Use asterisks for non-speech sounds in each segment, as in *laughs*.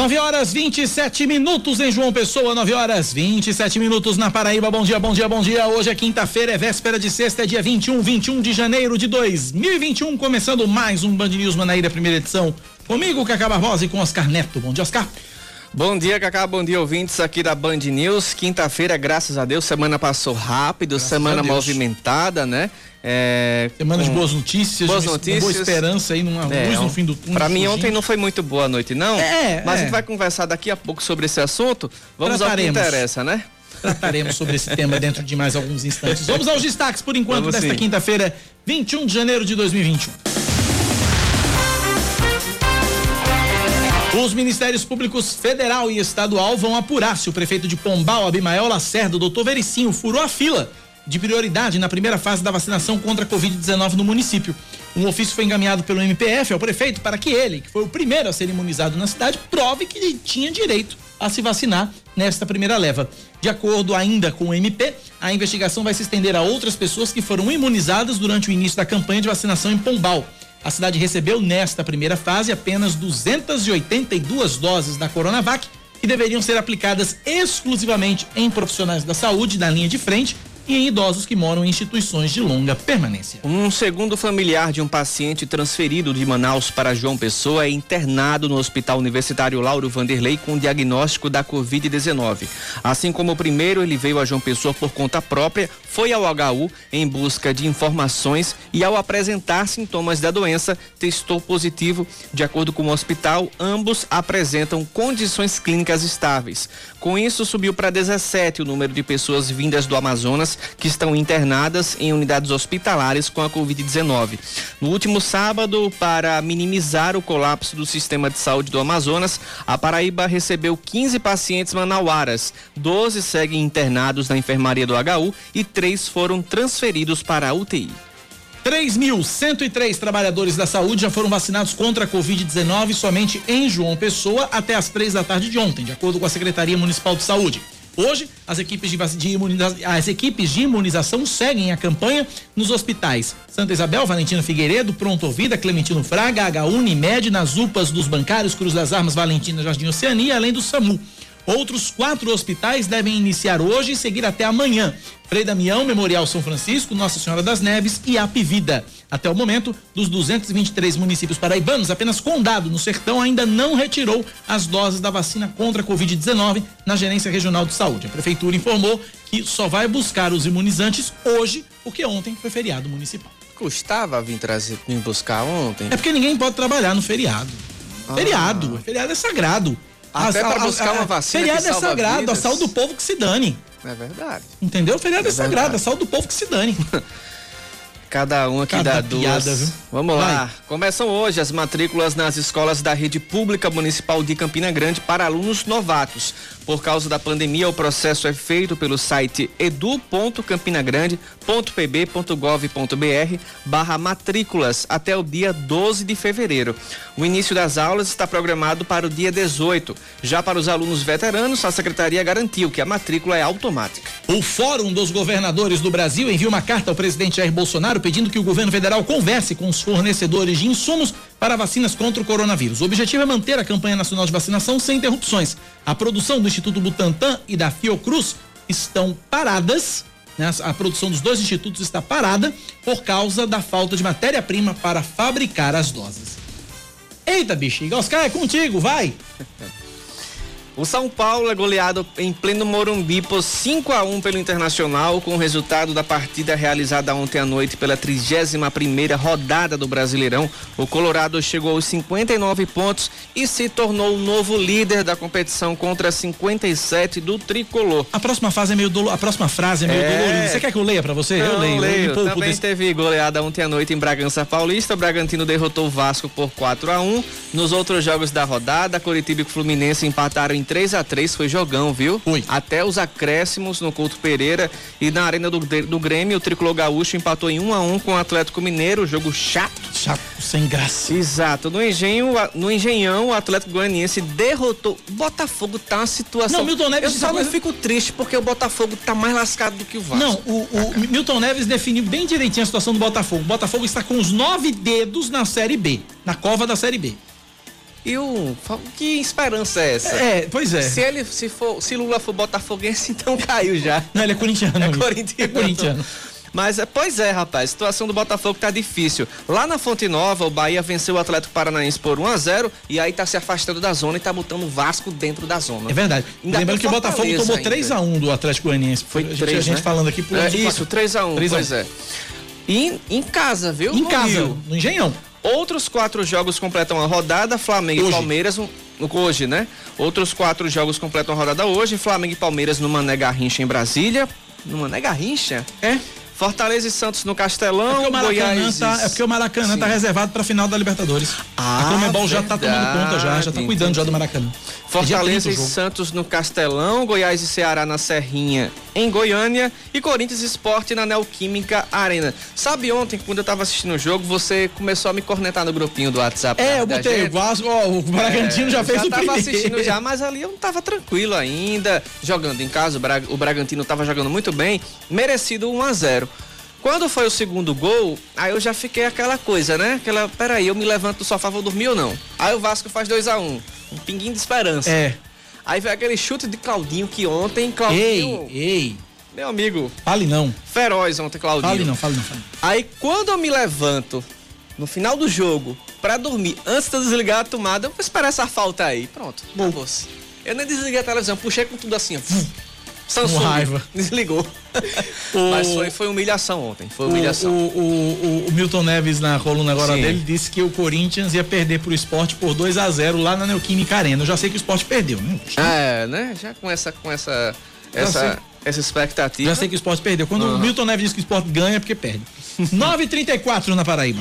9 horas 27 minutos em João Pessoa, 9 horas 27 minutos na Paraíba. Bom dia, bom dia, bom dia. Hoje é quinta-feira, é véspera de sexta, é dia 21, 21 de janeiro de 2021. Começando mais um Band News Manaíra, primeira edição. Comigo, Cacá Barbosa e com Oscar Neto. Bom dia, Oscar. Bom dia, Cacá. Bom dia, ouvintes aqui da Band News. Quinta-feira, graças a Deus, semana passou rápido, graças semana movimentada, né? É, Semana com... de boas notícias, boas notícias, boa esperança aí, numa é, luz no fim do túnel. Para mim ontem não foi muito boa noite, não. É, mas é. a gente vai conversar daqui a pouco sobre esse assunto. Vamos Trataremos. ao que interessa, né? Trataremos sobre esse tema dentro de mais alguns instantes. *laughs* Vamos aos destaques por enquanto Vamos desta quinta-feira, 21 de janeiro de 2021. Os Ministérios Públicos Federal e Estadual vão apurar se o prefeito de Pombal, Abimael Lacerda, doutor Vericinho, furou a fila de prioridade na primeira fase da vacinação contra a Covid-19 no município. Um ofício foi encaminhado pelo MPF ao prefeito para que ele, que foi o primeiro a ser imunizado na cidade, prove que ele tinha direito a se vacinar nesta primeira leva. De acordo ainda com o MP, a investigação vai se estender a outras pessoas que foram imunizadas durante o início da campanha de vacinação em Pombal. A cidade recebeu nesta primeira fase apenas 282 doses da Coronavac, que deveriam ser aplicadas exclusivamente em profissionais da saúde na linha de frente e em idosos que moram em instituições de longa permanência. Um segundo familiar de um paciente transferido de Manaus para João Pessoa é internado no Hospital Universitário Lauro Vanderlei com diagnóstico da Covid-19. Assim como o primeiro, ele veio a João Pessoa por conta própria, foi ao HU em busca de informações e ao apresentar sintomas da doença, testou positivo. De acordo com o hospital, ambos apresentam condições clínicas estáveis. Com isso, subiu para 17 o número de pessoas vindas do Amazonas que estão internadas em unidades hospitalares com a Covid-19. No último sábado, para minimizar o colapso do sistema de saúde do Amazonas, a Paraíba recebeu 15 pacientes manauaras, 12 seguem internados na enfermaria do HU e três foram transferidos para a UTI. 3.103 trabalhadores da saúde já foram vacinados contra a Covid-19 somente em João Pessoa até as três da tarde de ontem, de acordo com a Secretaria Municipal de Saúde. Hoje, as equipes de, de imunização, as equipes de imunização seguem a campanha nos hospitais Santa Isabel, Valentino Figueiredo, Pronto Ouvida, Clementino Fraga, H Unimed, nas UPAs dos bancários Cruz das Armas, Valentina, Jardim Oceania, além do SAMU. Outros quatro hospitais devem iniciar hoje e seguir até amanhã. Frei Damião, Memorial São Francisco, Nossa Senhora das Neves e Apivida. Até o momento, dos 223 municípios paraibanos, apenas Condado, no Sertão, ainda não retirou as doses da vacina contra a Covid-19 na Gerência Regional de Saúde. A Prefeitura informou que só vai buscar os imunizantes hoje, porque ontem foi feriado municipal. Custava vir trazer, vir buscar ontem? É porque ninguém pode trabalhar no feriado. Ah. Feriado, feriado é sagrado. Até para buscar uma vacina. Feriado é sagrado, vidas. a saúde do povo que se dane. É verdade. Entendeu? Feriado é, é sagrado, a saúde do povo que se dane. *laughs* Cada um aqui Cada dá duas. Piada, viu? Vamos Vai. lá. Começam hoje as matrículas nas escolas da rede pública municipal de Campina Grande para alunos novatos. Por causa da pandemia, o processo é feito pelo site edu.campinagrande.pb.gov.br barra matrículas até o dia 12 de fevereiro. O início das aulas está programado para o dia 18. Já para os alunos veteranos, a secretaria garantiu que a matrícula é automática. O Fórum dos Governadores do Brasil enviou uma carta ao presidente Jair Bolsonaro pedindo que o governo federal converse com os fornecedores de insumos para vacinas contra o coronavírus. O objetivo é manter a campanha nacional de vacinação sem interrupções. A produção do Instituto Butantan e da Fiocruz estão paradas. Né? A produção dos dois institutos está parada por causa da falta de matéria-prima para fabricar as doses. Eita, bexiga, Oscar, é contigo, vai! *laughs* O São Paulo é goleado em pleno Morumbi por 5 a 1 pelo Internacional, com o resultado da partida realizada ontem à noite pela 31ª rodada do Brasileirão. O Colorado chegou aos 59 pontos e se tornou o novo líder da competição contra 57 do Tricolor. A próxima fase é meio dolo... a próxima frase é meio é... dolorida. Você quer que eu leia para você? Não, eu leio. leio. Eu Também desse... teve goleada ontem à noite em Bragança Paulista. O Bragantino derrotou o Vasco por 4 a 1. Nos outros jogos da rodada, Curitiba e Fluminense empataram em 3 a 3 foi jogão, viu? Foi. Até os acréscimos no Couto Pereira e na Arena do, do Grêmio, o Tricolor Gaúcho empatou em 1 a 1 com o Atlético Mineiro, jogo chato. Chato, sem graça. Exato. No Engenho, no Engenhão, o Atlético Goianiense derrotou. O Botafogo tá uma situação. Não, Milton Neves. Eu só não fico triste porque o Botafogo tá mais lascado do que o Vasco. Não, o, o Milton Neves definiu bem direitinho a situação do Botafogo. O Botafogo está com os nove dedos na Série B, na cova da Série B. E o. Que esperança é essa? É, pois é. Se ele se for, se Lula for botafoguense, *laughs* então caiu já. Não, ele é corintiano. É amigo. corintiano. É corintiano. Mas, é, pois é, rapaz, a situação do Botafogo tá difícil. Lá na Fonte Nova, o Bahia venceu o Atlético Paranaense por 1 a 0 e aí tá se afastando da zona e tá botando o Vasco dentro da zona. É verdade. Ainda Lembrando que o Botafogo tomou ainda. 3x1 do Atlético Goianiense. Foi a gente, três, a gente né? falando aqui por É, isso, 3 a 1 3 a 1. pois é. E em, em casa, viu? Em No casa, Rio. no Engenhão. Outros quatro jogos completam a rodada, Flamengo Hoje. e Palmeiras um- hoje, né? Outros quatro jogos completam a rodada hoje, Flamengo e Palmeiras no Mané Garrincha em Brasília. No Mané Garrincha? É. Fortaleza e Santos no É Castelão, Maracanã, Goiás. tá, é porque o Maracanã Sim. tá reservado pra final da Libertadores. Ah, a Comebol já tá tomando conta já, já tá verdade, cuidando já do Maracanã. É dia 30 Fortaleza e. Santos no Castelão, Goiás e Ceará na Serrinha em Goiânia e Corinthians e Esporte na Neoquímica Arena. Sabe ontem, quando eu tava assistindo o jogo, você começou a me cornetar no grupinho do WhatsApp. É, da- eu botei o. Vasco, ó, o Bragantino já fez É, já o tava primeiro. assistindo já, mas ali eu não tava tranquilo ainda, jogando em casa, o, Bra- o Bragantino tava jogando muito bem, merecido 1 a 0 Quando foi o segundo gol, aí eu já fiquei aquela coisa, né? Aquela, peraí, eu me levanto do sofá, vou dormir ou não? Aí o Vasco faz 2 a 1 um pinguinho de esperança. É. Aí veio aquele chute de Claudinho que ontem, Ei, Claudinho, ei, meu amigo, fale não. feroz ontem, Claudinho. Fale não, fale não, fale. Aí quando eu me levanto no final do jogo pra dormir, antes de eu desligar a tomada, eu vou esperar essa falta aí. Pronto, Bom. acabou Eu nem desliguei a televisão, puxei com tudo assim, ó. Samsung, Com raiva. *laughs* desligou. O- Mas foi, foi humilhação ontem, foi O, o, humilhação. o, o Milton Neves, na coluna agora Sim. dele, disse que o Corinthians ia perder pro esporte por 2 a 0 lá na Neoquímica Arena. Eu já sei que o esporte perdeu, né? É, né? Já com essa, com essa, essa, essa expectativa. Já sei que o esporte perdeu. Quando o Milton Neves diz que o esporte ganha, é porque perde. *laughs* 9h34 na Paraíba.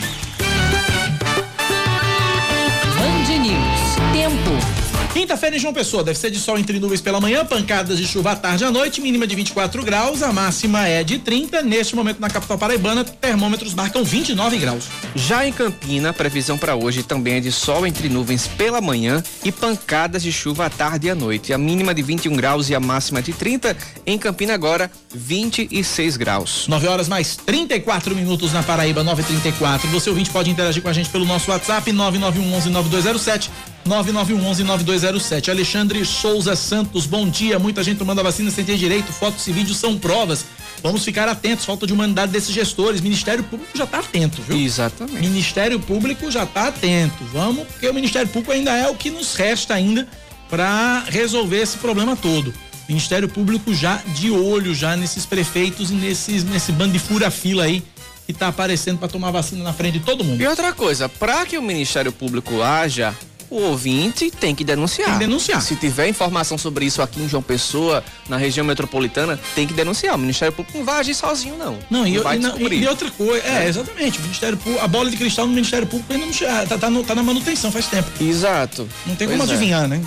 Band News. Tempo. Quinta-feira em João Pessoa, deve ser de sol entre nuvens pela manhã, pancadas de chuva à tarde e à noite, mínima de 24 graus, a máxima é de 30. Neste momento na capital paraibana, termômetros marcam 29 graus. Já em Campina, a previsão para hoje também é de sol entre nuvens pela manhã e pancadas de chuva à tarde e à noite. A mínima de 21 graus e a máxima de 30. Em Campina agora, 26 graus. 9 horas mais 34 minutos na Paraíba, 9h34. Você ouvinte pode interagir com a gente pelo nosso WhatsApp 9911-9207. 9911-9207. Alexandre Souza Santos, bom dia. Muita gente tomando a vacina sem ter direito. Fotos e vídeos são provas. Vamos ficar atentos. Falta de humanidade desses gestores. Ministério Público já está atento, viu? Exatamente. Ministério Público já está atento. Vamos, porque o Ministério Público ainda é o que nos resta ainda para resolver esse problema todo. Ministério Público já de olho já nesses prefeitos e nesses nesse bando de fura-fila aí que tá aparecendo para tomar vacina na frente de todo mundo. E outra coisa, para que o Ministério Público haja, o ouvinte tem que denunciar. Tem que denunciar. Se tiver informação sobre isso aqui em João Pessoa, na região metropolitana, tem que denunciar. O Ministério Público não vai agir sozinho, não. Não, e, vai e, não- descobrir. e outra coisa, é, exatamente, o Ministério Público, a bola de cristal no Ministério Público ainda não chega, tá, tá, tá na manutenção faz tempo. Exato. Não tem Pois como é. adivinhar, né?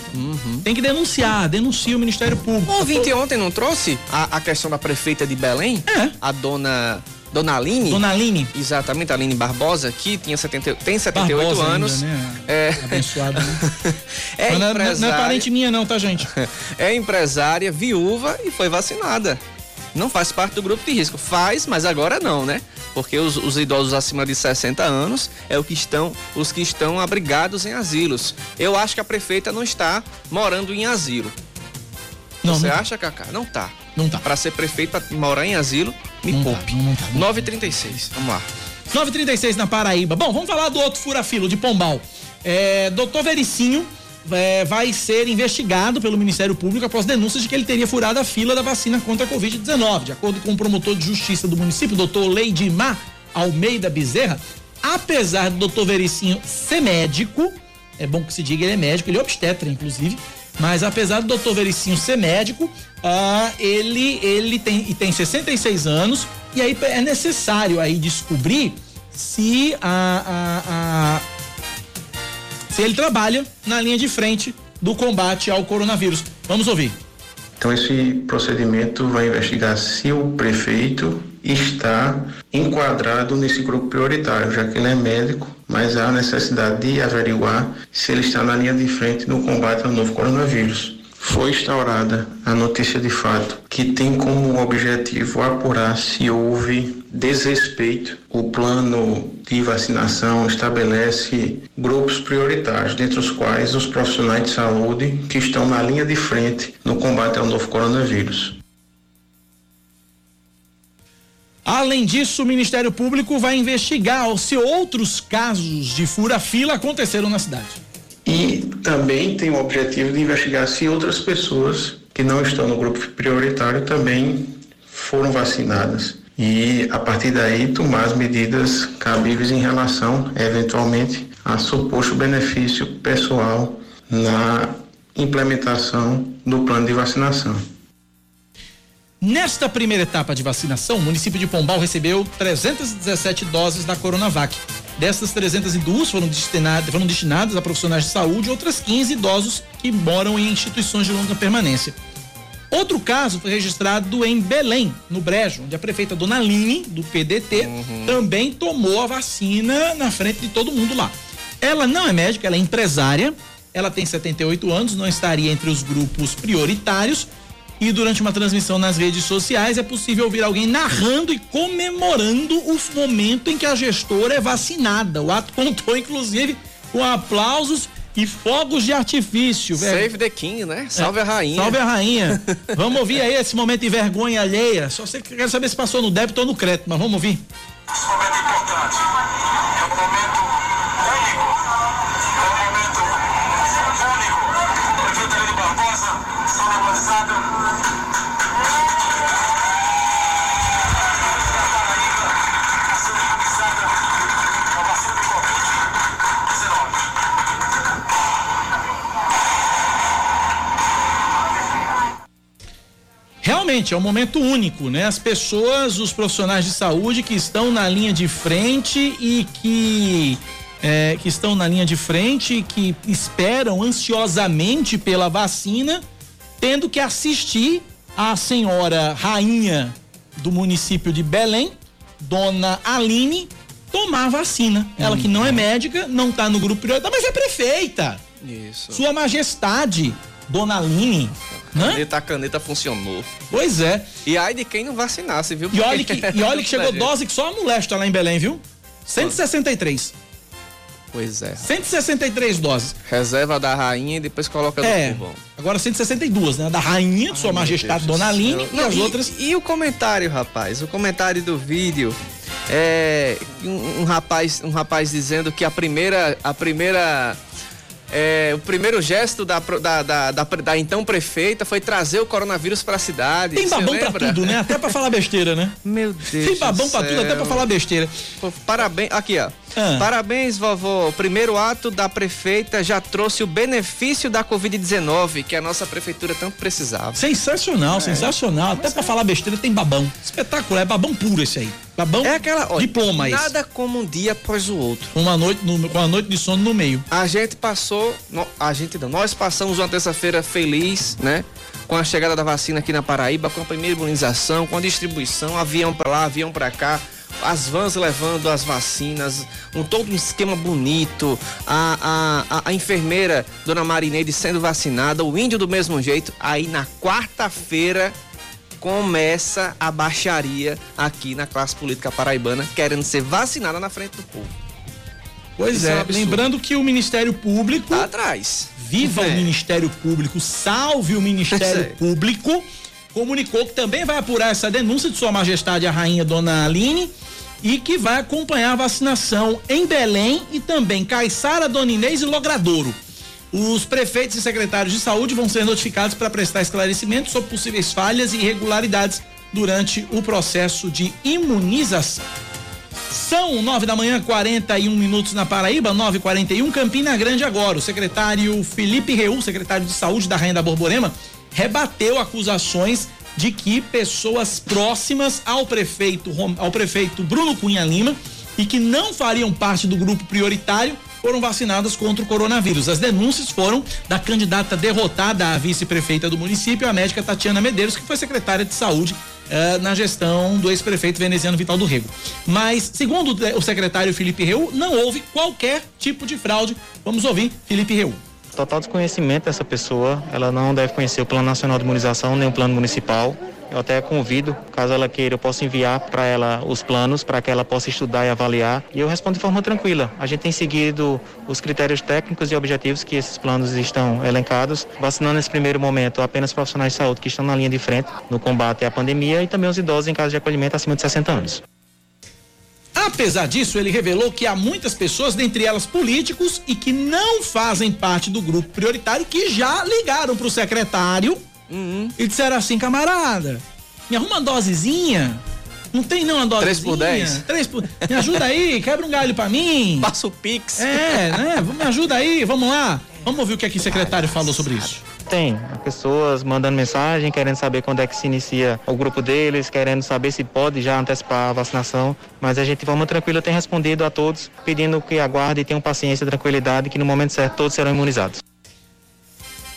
Tem que denunciar, denuncia o Ministério Público. O ouvinte ontem não trouxe a, a questão da prefeita de Belém? É. A dona, dona Aline? Dona Aline, Exatamente, a Aline Barbosa, que tinha 70, tem 78 Barbosa anos. ainda, né? É, Abençoada. Né? *laughs* é Mas não, é- não é empresária. parente minha não, tá, gente? *laughs* é empresária, viúva e foi vacinada. Não faz parte do grupo de risco. Faz, mas agora não, né? Porque os, os idosos acima de 60 anos é o que estão, os que estão abrigados em asilos. Eu acho que a prefeita não está morando em asilo. Não, Você não, acha, Cacá? Não tá. Não tá. Para ser prefeito, para morar em asilo, me Não tá, poupe. não tá, não 9h36. Vamos lá. 936 na Paraíba. Bom, vamos falar do outro furafilo de Pombal. É, Doutor Vericinho é, vai ser investigado pelo Ministério Público após denúncias de que ele teria furado a fila da vacina contra a Covid-19. De acordo com o promotor de justiça do município, doutor Leidimar Almeida Bezerra, apesar do doutor Vericinho ser médico, é bom que se diga ele é médico, ele é obstetra, inclusive, mas apesar do doutor Vericinho ser médico, ah, ele, ele tem, e tem 66 anos, e aí é necessário aí descobrir se a, a- a- se ele trabalha na linha de frente do combate ao coronavírus. Vamos ouvir. Então, esse procedimento vai investigar se o prefeito está enquadrado nesse grupo prioritário, já que ele é médico, mas há necessidade de averiguar se ele está na linha de frente no combate ao novo coronavírus. Foi instaurada a notícia de fato, que tem como objetivo apurar se houve desrespeito. O plano de vacinação estabelece grupos prioritários, dentre os quais os profissionais de saúde que estão na linha de frente no combate ao novo coronavírus. Além disso, o Ministério Público vai investigar se outros casos de fura-fila aconteceram na cidade. Também tem o objetivo de investigar se outras pessoas que não estão no grupo prioritário também foram vacinadas. E a partir daí tomar as medidas cabíveis em relação, eventualmente, a suposto benefício pessoal na implementação do plano de vacinação. Nesta primeira etapa de vacinação, o município de Pombal recebeu 317 doses da Coronavac. Dessas 302 foram destinadas, foram destinadas a profissionais de saúde e outras 15 idosos que moram em instituições de longa permanência. Outro caso foi registrado em Belém, no Brejo, onde a prefeita Dona Line, do PDT, uhum. também tomou a vacina na frente de todo mundo lá. Ela não é médica, ela é empresária, ela tem 78 anos, não estaria entre os grupos prioritários, e durante uma transmissão nas redes sociais é possível ouvir alguém narrando e comemorando o momento em que a gestora é vacinada. O ato contou, inclusive, com aplausos e fogos de artifício. Save the King, né? Salve é, a rainha. Salve a rainha. *laughs* vamos ouvir aí esse momento de vergonha alheia. Só você quer saber se passou no débito ou no crédito, mas vamos ouvir. Esse momento é importante. É um momento realmente é um momento único, né? As pessoas, os profissionais de saúde que estão na linha de frente e que é, que estão na linha de frente, que esperam ansiosamente pela vacina, tendo que assistir a senhora rainha do município de Belém, Dona Aline, tomar vacina. Ela que não é médica, não está no grupo prioritário, mas é prefeita. Isso. Sua Majestade, Dona Aline. Caneta, a caneta funcionou. Pois é. E aí de quem não vacinasse, viu? E olha que, *laughs* e olha que chegou *laughs* dose que só a mulher está lá em Belém, viu? 163. Pois é. 163 doses. Reserva da rainha e depois coloca é, povão. Agora 162, né? Da rainha, Ai, sua majestade Dona Aline e as e, outras. E o comentário, rapaz? O comentário do vídeo é um, um rapaz, um rapaz dizendo que a primeira, a primeira é, o primeiro gesto da, da, da, da, da então prefeita foi trazer o coronavírus para a cidade. Tem babão para tudo, né? Até para falar besteira, né? Meu Deus. Tem babão para tudo, até para falar besteira. Pô, parabéns. Aqui, ó. Ah. Parabéns, vovó. O primeiro ato da prefeita já trouxe o benefício da Covid-19, que a nossa prefeitura tanto precisava. Sensacional, é. sensacional. Até para falar besteira tem babão. Espetacular, é babão puro esse aí. Babão, é aquela, olha, diploma esse. Nada como um dia após o outro. Uma noite, no, com a noite de sono no meio. A gente passou, no, a gente não, nós passamos uma terça-feira feliz, né? Com a chegada da vacina aqui na Paraíba, com a primeira imunização, com a distribuição, avião para lá, avião para cá as vans levando as vacinas, um todo um esquema bonito, a, a, a, enfermeira, dona Marineide, sendo vacinada, o índio do mesmo jeito. Aí na quarta-feira começa a baixaria aqui na classe política paraibana, querendo ser vacinada na frente do povo. Pois Isso é, é lembrando que o Ministério Público. Tá atrás. Viva é. o Ministério Público, salve o Ministério *laughs* é. Público comunicou que também vai apurar essa denúncia de Sua Majestade a Rainha Dona Aline e que vai acompanhar a vacinação em Belém e também Caiçara, Dona Inês e Logradouro. Os prefeitos e secretários de saúde vão ser notificados para prestar esclarecimentos sobre possíveis falhas e irregularidades durante o processo de imunização. São nove da manhã, 41 minutos na Paraíba, 9h41, Campina Grande agora. O secretário Felipe Reu, secretário de saúde da Rainha da Borborema, rebateu acusações de que pessoas próximas ao prefeito, ao prefeito Bruno Cunha Lima e que não fariam parte do grupo prioritário foram vacinadas contra o coronavírus. As denúncias foram da candidata derrotada à vice-prefeita do município, a médica Tatiana Medeiros, que foi secretária de saúde eh, na gestão do ex-prefeito veneziano Vital do Rego. Mas, segundo o secretário Felipe Reu, não houve qualquer tipo de fraude. Vamos ouvir Felipe Reu. Total desconhecimento dessa pessoa. Ela não deve conhecer o Plano Nacional de Imunização nem o Plano Municipal. Eu até convido, caso ela queira, eu posso enviar para ela os planos para que ela possa estudar e avaliar. E eu respondo de forma tranquila. A gente tem seguido os critérios técnicos e objetivos que esses planos estão elencados, vacinando nesse primeiro momento apenas profissionais de saúde que estão na linha de frente no combate à pandemia e também os idosos em caso de acolhimento acima de 60 anos. Apesar disso, ele revelou que há muitas pessoas, dentre elas políticos, e que não fazem parte do grupo prioritário, que já ligaram para o secretário Uhum. e disseram assim, camarada, me arruma uma dosezinha. Não tem não uma dosezinha? Três por dez? Três por... Me ajuda aí, quebra um galho pra mim. Passa o Pix. É, né? Me ajuda aí, vamos lá. Vamos ouvir o que aqui o secretário falou sobre isso. Tem pessoas mandando mensagem, querendo saber quando é que se inicia o grupo deles, querendo saber se pode já antecipar a vacinação. Mas a gente, de forma tranquila, tem respondido a todos, pedindo que aguardem tenham paciência tranquilidade, que no momento certo todos serão imunizados.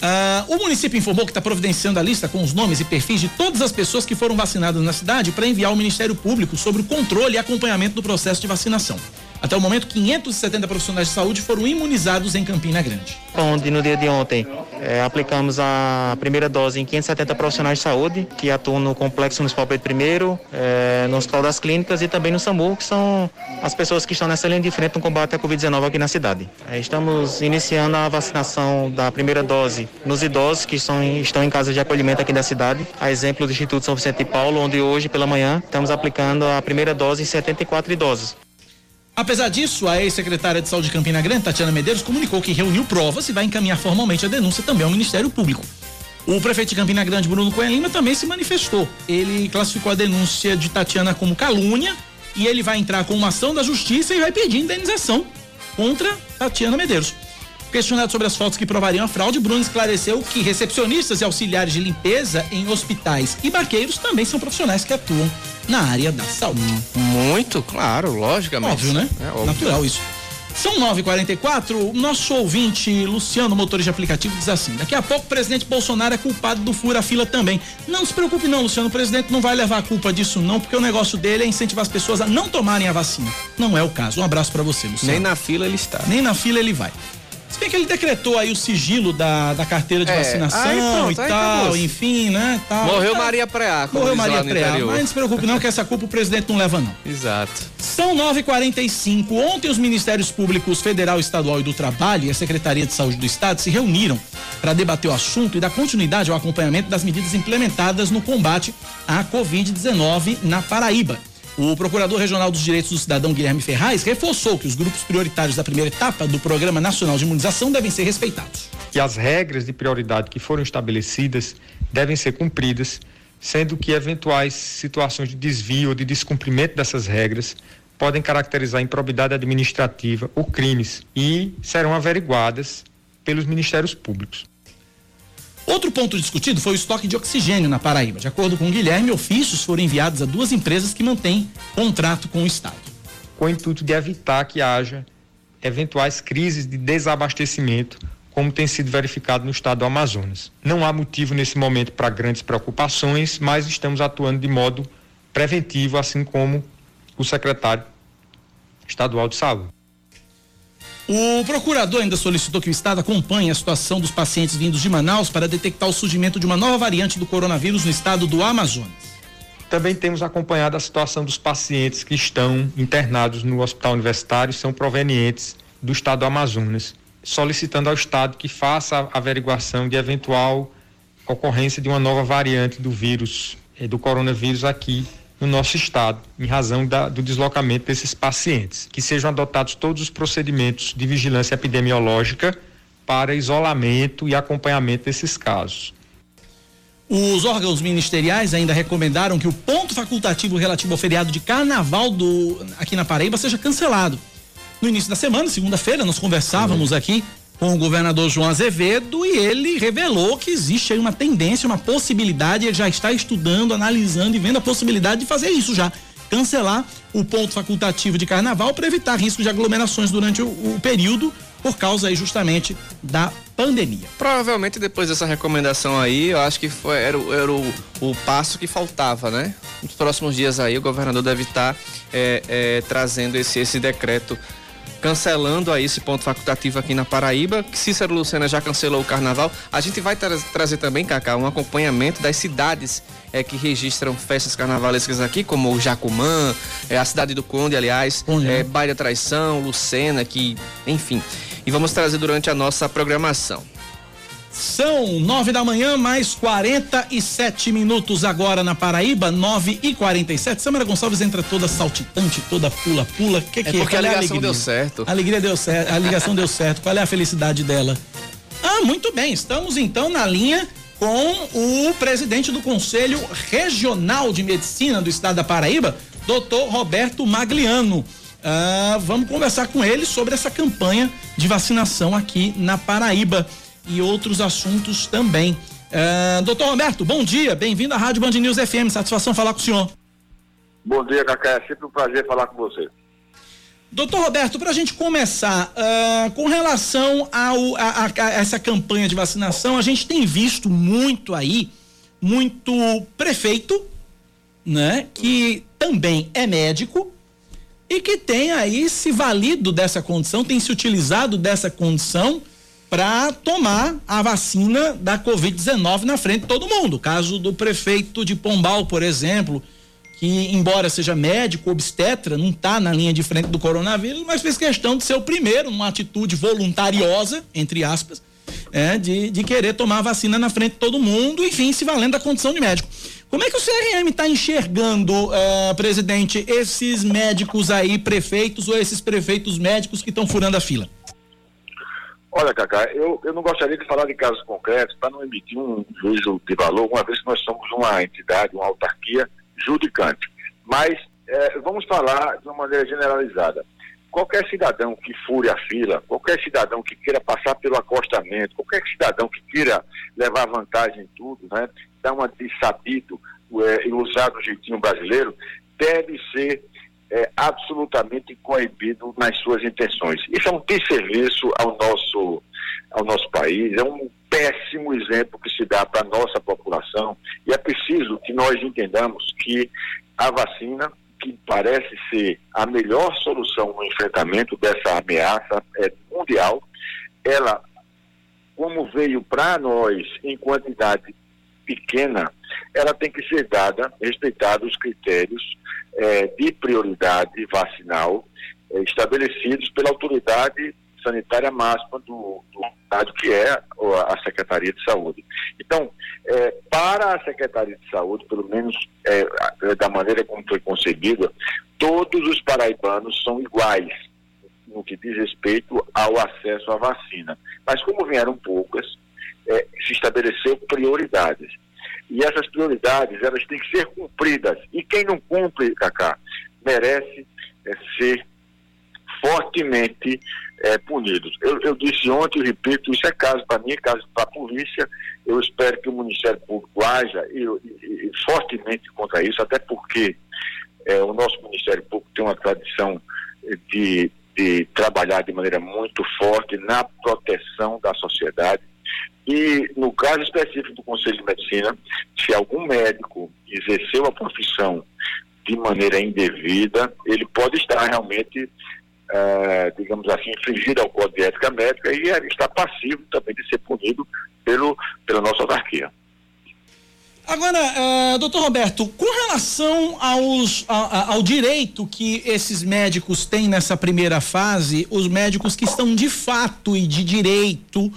Ah, o município informou que está providenciando a lista com os nomes e perfis de todas as pessoas que foram vacinadas na cidade para enviar ao Ministério Público sobre o controle e acompanhamento do processo de vacinação. Até o momento, 570 profissionais de saúde foram imunizados em Campina Grande. Onde no dia de ontem eh, aplicamos a primeira dose em 570 profissionais de saúde que atuam no Complexo Municipal Pedro I, eh, no Hospital das Clínicas e também no SAMU, que são as pessoas que estão nessa linha de frente no combate à Covid-19 aqui na cidade. Eh, estamos iniciando a vacinação da primeira dose nos idosos que estão em, estão em casa de acolhimento aqui da cidade, a exemplo do Instituto São Vicente de Paulo, onde hoje pela manhã estamos aplicando a primeira dose em 74 idosos. Apesar disso, a ex-secretária de Saúde de Campina Grande, Tatiana Medeiros, comunicou que reuniu provas e vai encaminhar formalmente a denúncia também ao Ministério Público. O prefeito de Campina Grande, Bruno Cunha Lima, também se manifestou. Ele classificou a denúncia de Tatiana como calúnia e ele vai entrar com uma ação da justiça e vai pedir indenização contra Tatiana Medeiros. Questionado sobre as fotos que provariam a fraude, Bruno esclareceu que recepcionistas e auxiliares de limpeza em hospitais e barqueiros também são profissionais que atuam na área da saúde. Muito, claro, logicamente. Óbvio, né? É óbvio. Natural isso. São 9h44, o nosso ouvinte, Luciano, motorista de aplicativo, diz assim: daqui a pouco o presidente Bolsonaro é culpado do fura-fila também. Não se preocupe, não, Luciano. O presidente não vai levar a culpa disso, não, porque o negócio dele é incentivar as pessoas a não tomarem a vacina. Não é o caso. Um abraço pra você, Luciano. Nem na fila ele está. Nem na fila ele vai. Se bem que ele decretou aí o sigilo da, da carteira de É, vacinação aí pronto, e aí tal, enfim, né? Tal. Morreu Tá- Maria Preá, Morreu Maria Preá. Mas não se preocupe, não, que essa culpa o presidente não leva, não. Exato. São 9h45. Ontem, os Ministérios Públicos Federal, Estadual e do Trabalho e a Secretaria de Saúde do Estado se reuniram para debater o assunto e dar continuidade ao acompanhamento das medidas implementadas no combate à Covid-19 na Paraíba. O Procurador Regional dos Direitos do Cidadão, Guilherme Ferraz, reforçou que os grupos prioritários da primeira etapa do Programa Nacional de Imunização devem ser respeitados. que as regras de prioridade que foram estabelecidas devem ser cumpridas, sendo que eventuais situações de desvio ou de descumprimento dessas regras podem caracterizar improbidade administrativa ou crimes e serão averiguadas pelos ministérios públicos. Outro ponto discutido foi o estoque de oxigênio na Paraíba. De acordo com Guilherme, ofícios foram enviados a duas empresas que mantêm contrato com o Estado. com o intuito de evitar que haja eventuais crises de desabastecimento, como tem sido verificado no estado do Amazonas. Não há motivo nesse momento para grandes preocupações, mas estamos atuando de modo preventivo, assim como o secretário estadual de saúde. O procurador ainda solicitou que o Estado acompanhe a situação dos pacientes vindos de Manaus para detectar o surgimento de uma nova variante do coronavírus no estado do Amazonas. Também temos acompanhado a situação dos pacientes que estão internados no hospital universitário, são provenientes do estado do Amazonas, solicitando ao estado que faça a averiguação de eventual ocorrência de uma nova variante do vírus, eh, do coronavírus aqui no nosso estado, em razão da- do deslocamento desses pacientes. Que sejam adotados todos os procedimentos de vigilância epidemiológica para isolamento e acompanhamento desses casos. Os órgãos ministeriais ainda recomendaram que o ponto facultativo relativo ao feriado de carnaval do, aqui na Paraíba seja cancelado. No início da semana, segunda-feira, nós conversávamos aqui com o governador João Azevedo e ele revelou que existe aí uma tendência, uma possibilidade, ele já está estudando, analisando e vendo a possibilidade de fazer isso já. Cancelar o ponto facultativo de carnaval para evitar risco de aglomerações durante o, o período, por causa aí justamente da pandemia. Provavelmente depois dessa recomendação aí, eu acho que foi, era, o- era o, o passo que faltava, né? Nos próximos dias aí, o governador deve estar é, é, trazendo esse, esse decreto cancelando aí esse ponto facultativo aqui na Paraíba. Cícero Lucena já cancelou o carnaval. A gente vai tra trazer também, Cacá, um acompanhamento das cidades é, que registram festas carnavalescas aqui, como o Jacumã, é, a cidade do Conde, aliás, Conde, é, Baía da Traição, Lucena, que, enfim. E vamos trazer durante a nossa programação. São nove da manhã, mais 47 minutos agora na Paraíba, nove e 47. Samara Gonçalves entra toda saltitante, toda pula-pula. Que que é porque é? a ligação é a deu certo. A alegria deu certo, a ligação deu certo. Qual é a felicidade dela? Ah, muito bem. Estamos então na linha com o presidente do Conselho Regional de Medicina do Estado da Paraíba, doutor Roberto Magliano. Ah, vamos conversar com ele sobre essa campanha de vacinação aqui na Paraíba e outros assuntos também. Uh, doutor Roberto, bom dia, bem-vindo à Rádio Band News FM, satisfação falar com o senhor. Bom dia, Cacá, é sempre um prazer falar com você. Doutor Roberto, para a gente começar, uh, com relação ao, a, a, a, essa campanha de vacinação, a gente tem visto muito aí, muito prefeito, né, que também é médico e que tem aí se valido dessa condição, tem se utilizado dessa condição para tomar a vacina da Covid-19 na frente de todo mundo. Caso do prefeito de Pombal, por exemplo, que embora seja médico, obstetra, não está na linha de frente do coronavírus, mas fez questão de ser o primeiro, numa atitude voluntariosa, entre aspas, é, de, de querer tomar a vacina na frente de todo mundo, enfim, se valendo da condição de médico. Como é que o CRM está enxergando, uh, presidente, esses médicos aí, prefeitos ou esses prefeitos médicos que estão furando a fila? Olha, Cacá, eu, eu não gostaria de falar de casos concretos para não emitir um juízo de valor, uma vez que nós somos uma entidade, uma autarquia judicante. Mas é, vamos falar de uma maneira generalizada. Qualquer cidadão que fure a fila, qualquer cidadão que queira passar pelo acostamento, qualquer cidadão que queira levar vantagem em tudo, né, dar uma de sabido é, e usar do jeitinho brasileiro, deve ser é, absolutamente coibido nas suas intenções. Isso é um desserviço ao nosso, ao nosso país, é um péssimo exemplo que se dá para a nossa população e é preciso que nós entendamos que a vacina, que parece ser a melhor solução no enfrentamento dessa ameaça é, mundial, ela, como veio para nós em quantidade pequena, ela tem que ser dada, respeitados os critérios é, de prioridade vacinal é, estabelecidos pela autoridade sanitária máxima do, do Estado, que é a Secretaria de Saúde. Então, é, para a Secretaria de Saúde, pelo menos é, é, da maneira como foi concebida, todos os paraibanos são iguais no que diz respeito ao acesso à vacina. Mas como vieram poucas, é, se estabeleceu prioridades. E essas prioridades, elas têm que ser cumpridas. E quem não cumpre, Cacá, merece é, ser fortemente é, punido. Eu, eu, disse ontem, eu repito, isso é caso para mim, é caso para a polícia. Eu espero que o Ministério Público haja e, e, e fortemente contra isso, até porque é, o nosso Ministério Público tem uma tradição de, de trabalhar de maneira muito forte na proteção da sociedade e, no caso específico do Conselho de Medicina, se algum médico exerceu a profissão de maneira indevida, ele pode estar realmente, eh, digamos assim, infringido ao Código de Ética Médica e está passivo também de ser punido pelo, pela nossa autarquia. Agora, uh, doutor Roberto, com relação aos, a, ao direito que esses médicos têm nessa primeira fase, os médicos que estão de fato e de direito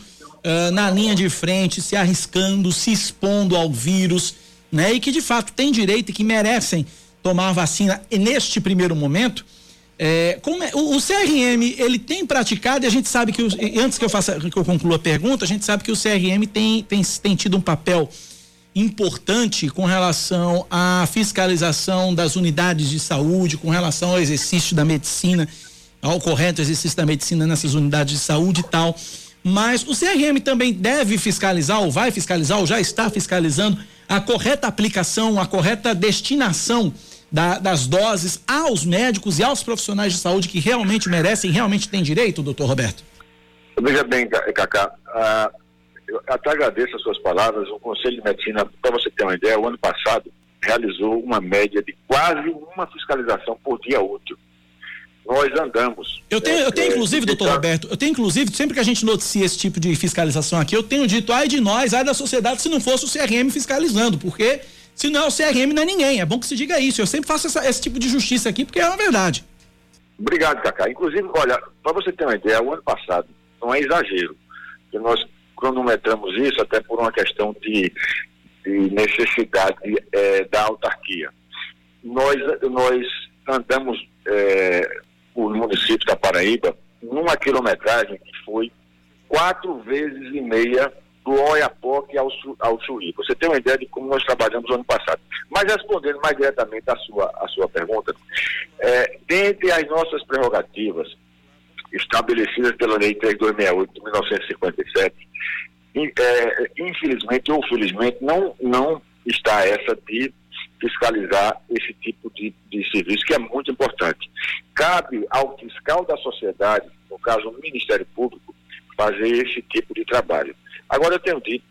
uh, na linha de frente, se arriscando, se expondo ao vírus, né? E que de fato têm direito e que merecem tomar a vacina neste primeiro momento. É, é, o, o, CRM ele tem praticado e a gente sabe que antes que eu faça que eu conclua a pergunta, a gente sabe que o CRM tem, tem, tem tido um papel importante com relação à fiscalização das unidades de saúde, com relação ao exercício da medicina, ao correto exercício da medicina nessas unidades de saúde e tal. Mas o CRM também deve fiscalizar, ou vai fiscalizar, ou já está fiscalizando a correta aplicação, a correta destinação da, das doses aos médicos e aos profissionais de saúde que realmente merecem, realmente têm direito, doutor Roberto? Veja bem, Cacá, uh, eu até agradeço as suas palavras. O Conselho de Medicina, para você ter uma ideia, o ano passado realizou uma média de quase uma fiscalização por dia útil. Nós andamos. Eu tenho, eu tenho É, inclusive, é, doutor tá- Roberto, eu tenho inclusive, sempre que a gente noticia esse tipo de fiscalização aqui, eu tenho dito, ai de nós, ai da sociedade, se não fosse o CRM fiscalizando, porque se não é o CRM, não é ninguém. É bom que se diga isso. Eu sempre faço essa- esse tipo de justiça aqui, porque é uma verdade. Obrigado, Cacá. Inclusive, olha, para você ter uma ideia, o ano passado, não é exagero, que nós cronometramos isso até por uma questão de, de necessidade eh, da autarquia. Nós, nós andamos eh, os municípios da Paraíba numa quilometragem que foi quatro vezes e meia do Oiapoque ao, ao Chuí. Você tem uma ideia de como nós trabalhamos no ano passado. Mas respondendo mais diretamente à sua, à sua pergunta, é, dentre as nossas prerrogativas estabelecidas pela Lei 3268 de 1957, in- é, infelizmente ou felizmente, não, não está essa de fiscalizar esse tipo de, de serviço, que é muito importante. Cabe ao fiscal da sociedade, no caso o Ministério Público, fazer esse tipo de trabalho. Agora, eu tenho dito,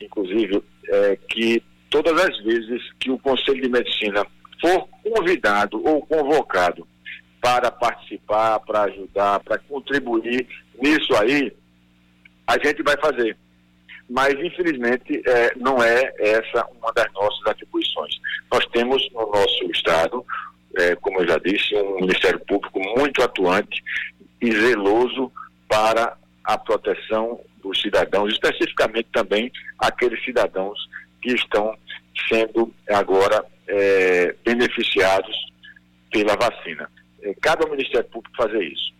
inclusive, é, que todas as vezes que o Conselho de Medicina for convidado ou convocado para participar, para ajudar, para contribuir nisso aí, a gente vai fazer. Mas, infelizmente, eh, não é essa uma das nossas atribuições. Nós temos no nosso Estado, eh, como eu já disse, um Ministério Público muito atuante e zeloso para a proteção dos cidadãos, especificamente também aqueles cidadãos que estão sendo agora eh, beneficiados pela vacina. Cabe ao Ministério Público fazer isso.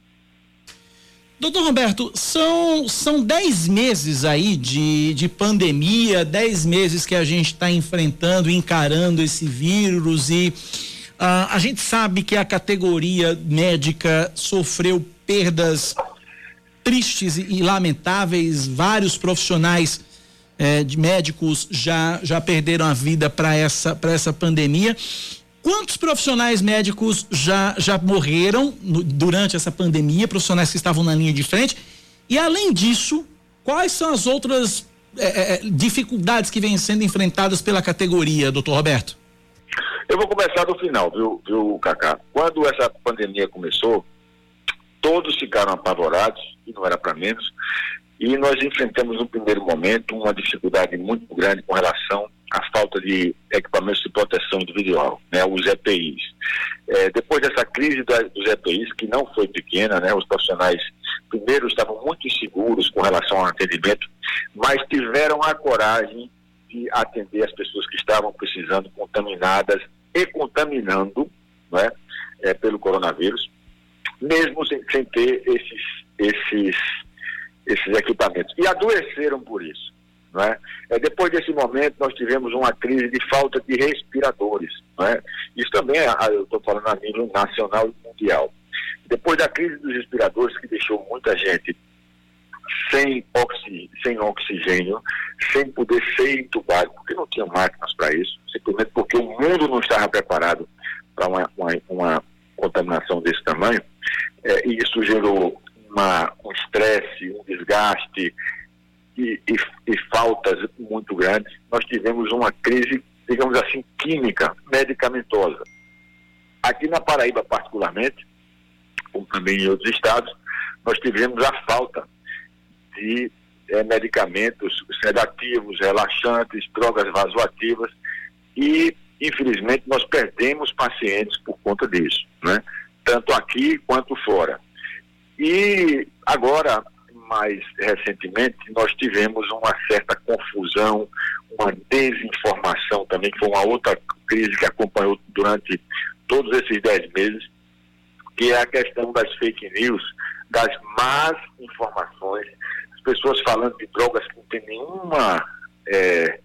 Doutor Roberto, são, são dez meses aí de, de pandemia, dez meses que a gente está enfrentando, encarando esse vírus e ah, a gente sabe que a categoria médica sofreu perdas tristes e, lamentáveis, vários profissionais eh, de médicos já, já perderam a vida para essa, para essa pandemia. Quantos profissionais médicos já, já morreram no- durante essa pandemia, profissionais que estavam na linha de frente? E além disso, quais são as outras eh, eh, dificuldades que vêm sendo enfrentadas pela categoria, doutor Roberto? Eu vou começar do final, viu, viu, Cacá? Quando essa pandemia começou, todos ficaram apavorados, e não era para menos, e nós enfrentamos no primeiro momento uma dificuldade muito grande com relação à falta de equipamentos de proteção individual, né, os EPIs. Eh, depois dessa crise da- dos EPIs, que não foi pequena, né, os profissionais primeiro estavam muito inseguros com relação ao atendimento, mas tiveram a coragem de atender as pessoas que estavam precisando, contaminadas e contaminando não é, pelo coronavírus, mesmo sem, sem ter esses, esses, esses equipamentos. E adoeceram por isso. Não é? Depois desse momento, nós tivemos uma crise de falta de respiradores. Não é? Isso também, é, ah, eu estou falando a nível nacional e mundial. Depois da crise dos respiradores, que deixou muita gente sem, oxi, sem oxigênio, sem poder ser entubado, porque não tinha máquinas para isso, simplesmente porque o mundo não estava preparado para uma, uma, uma contaminação desse tamanho, eh, e isso gerou uma, um estresse, um desgaste e, e, e faltas muito grandes. Nós tivemos uma crise, digamos assim, química, medicamentosa. Aqui na Paraíba, particularmente, como também em outros estados, nós tivemos a falta de eh, medicamentos sedativos, relaxantes, drogas vasoativas e, infelizmente, nós perdemos pacientes por conta disso, né? tanto aqui quanto fora. E agora, mais recentemente, nós tivemos uma certa confusão, uma desinformação também, que foi uma outra crise que acompanhou durante todos esses dez meses, que é a questão das fake news, das más informações, as pessoas falando de drogas que não tem nenhuma é,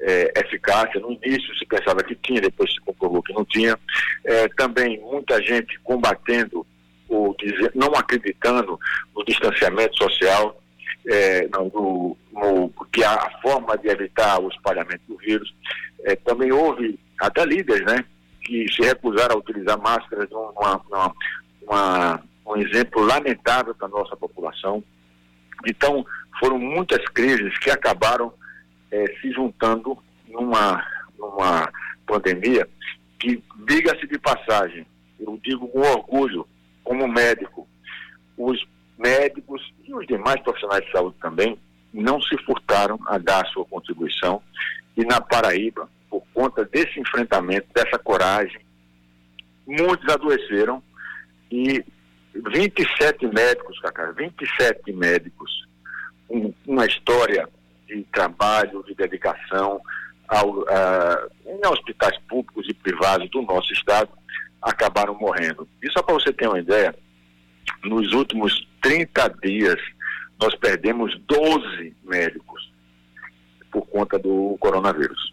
é, eficácia. No início se pensava que tinha, depois se comprovou que não tinha. É, também muita gente combatendo ou dizer, não acreditando no distanciamento social, é, não, no, no, que a forma de evitar o espalhamento do vírus. É, também houve até líderes, né, que se recusaram a utilizar máscaras, uma, uma, uma, um exemplo lamentável para a nossa população. Então, foram muitas crises que acabaram eh, se juntando numa, numa pandemia que, diga-se de passagem, eu digo com orgulho, como médico, os médicos e os demais profissionais de saúde também não se furtaram a dar sua contribuição. E na Paraíba, por conta desse enfrentamento, dessa coragem, muitos adoeceram e 27 médicos, Cacá, 27 médicos, um, uma história de trabalho, de dedicação ao, a, em hospitais públicos e privados do nosso estado, acabaram morrendo. E só para você ter uma ideia, nos últimos 30 dias, nós perdemos 12 médicos por conta do coronavírus.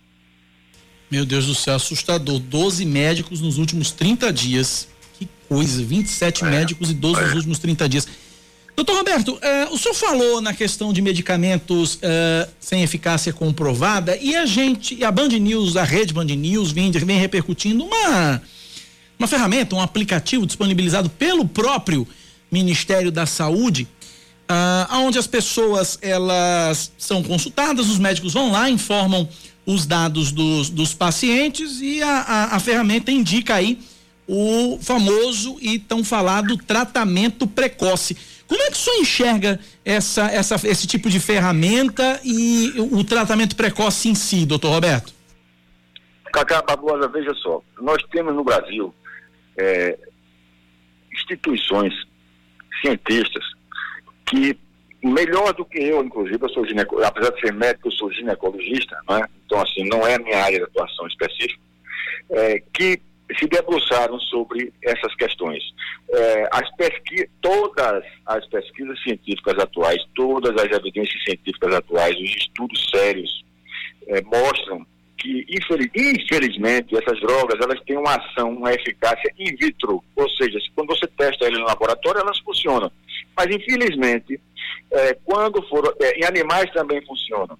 Meu Deus do céu, assustador. 12 médicos nos últimos 30 dias. Que coisa, 27 é, médicos e 12 é. nos últimos 30 dias. Doutor Roberto, uh, o senhor falou na questão de medicamentos uh, sem eficácia comprovada e a gente, a Band News, a rede Band News vem, vem repercutindo uma, uma ferramenta, um aplicativo disponibilizado pelo próprio Ministério da Saúde, uh, onde as pessoas elas são consultadas, os médicos vão lá, informam os dados dos, dos pacientes e a, a, a ferramenta indica aí o famoso e tão falado tratamento precoce. Como é que o senhor enxerga essa, essa, esse tipo de ferramenta e o tratamento precoce em si, doutor Roberto? Cacá Barbosa, veja só, nós temos no Brasil é, instituições, cientistas, que melhor do que eu, inclusive, eu sou ginecologista, apesar de ser médico, eu sou ginecologista, não é? então assim, não é a minha área de atuação específica, é, que se debruçaram sobre essas questões. É, as pesquisas, todas as pesquisas científicas atuais, todas as evidências científicas atuais, os estudos sérios é, mostram que, infelizmente, essas drogas elas têm uma ação, uma eficácia in vitro, ou seja, quando você testa elas no laboratório, elas funcionam. Mas, infelizmente, é, quando for, é, em animais também funcionam.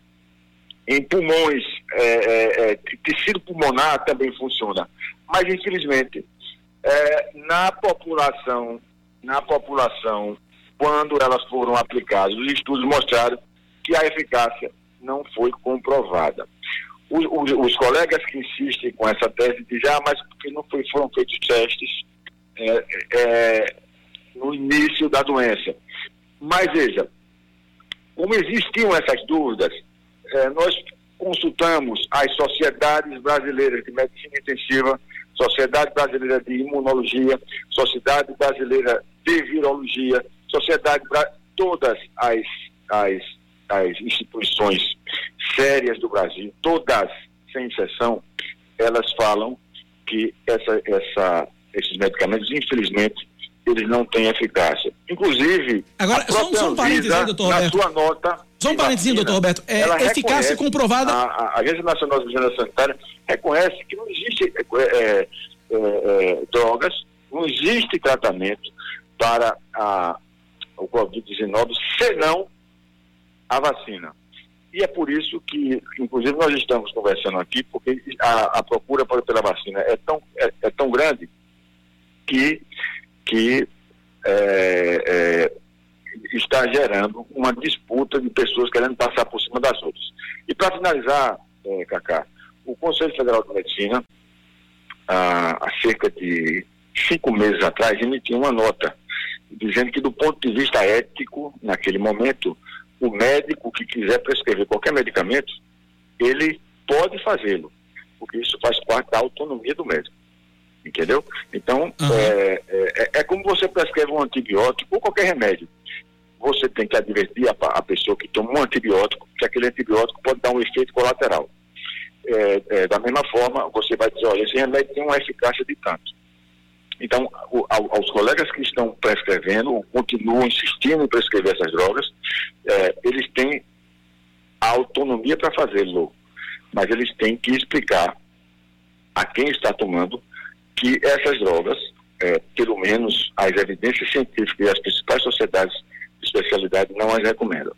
Em pulmões, é, é, é tecido pulmonar também funciona mas infelizmente é, na população, na população, quando elas foram aplicadas, os estudos mostraram que a eficácia não foi comprovada. Os, os, os colegas que insistem com essa tese dizem, ah, mas porque não foi, foram feitos testes é, é, no início da doença. Mas veja, como existiam essas dúvidas, é, nós consultamos as sociedades brasileiras de medicina intensiva Sociedade Brasileira de Imunologia, Sociedade Brasileira de Virologia, Sociedade todas as, as, as instituições sérias do Brasil, todas, sem exceção, elas falam que essa, essa, esses medicamentos, infelizmente, eles não têm eficácia. Inclusive, Agora, só, só um parênteses aí, doutor Roberto. Na sua nota. Só um parênteses, doutor Roberto. É, eficácia comprovada. A, a, Agência Nacional de Vigilância Sanitária reconhece que não existe é, é, é, é drogas, não existe tratamento para a, o Covid-19 senão a vacina. E é por isso que, inclusive, nós estamos conversando aqui, porque a, a procura pela vacina é tão, é, é tão grande que que é, é, está gerando uma disputa de pessoas querendo passar por cima das outras. E para finalizar, é, Cacá, o Conselho Federal de Medicina, há, há cerca de cinco meses atrás, emitiu uma nota dizendo que, do ponto de vista ético, naquele momento, o médico que quiser prescrever qualquer medicamento, ele pode fazê-lo, porque isso faz parte da autonomia do médico entendeu? Então, uhum. é, é, é, como você prescreve um antibiótico ou qualquer remédio. Você tem que advertir a, a, pessoa que toma um antibiótico que aquele antibiótico pode dar um efeito colateral. É, é da mesma forma, você vai dizer, olha, esse remédio tem uma eficácia de tanto. Então, o, ao, aos colegas que estão prescrevendo, continuam insistindo em prescrever essas drogas, é, eles têm a autonomia para fazê-lo, mas eles têm que explicar a quem está tomando que essas drogas, é, pelo menos as evidências científicas e as principais sociedades de especialidade não as recomendam.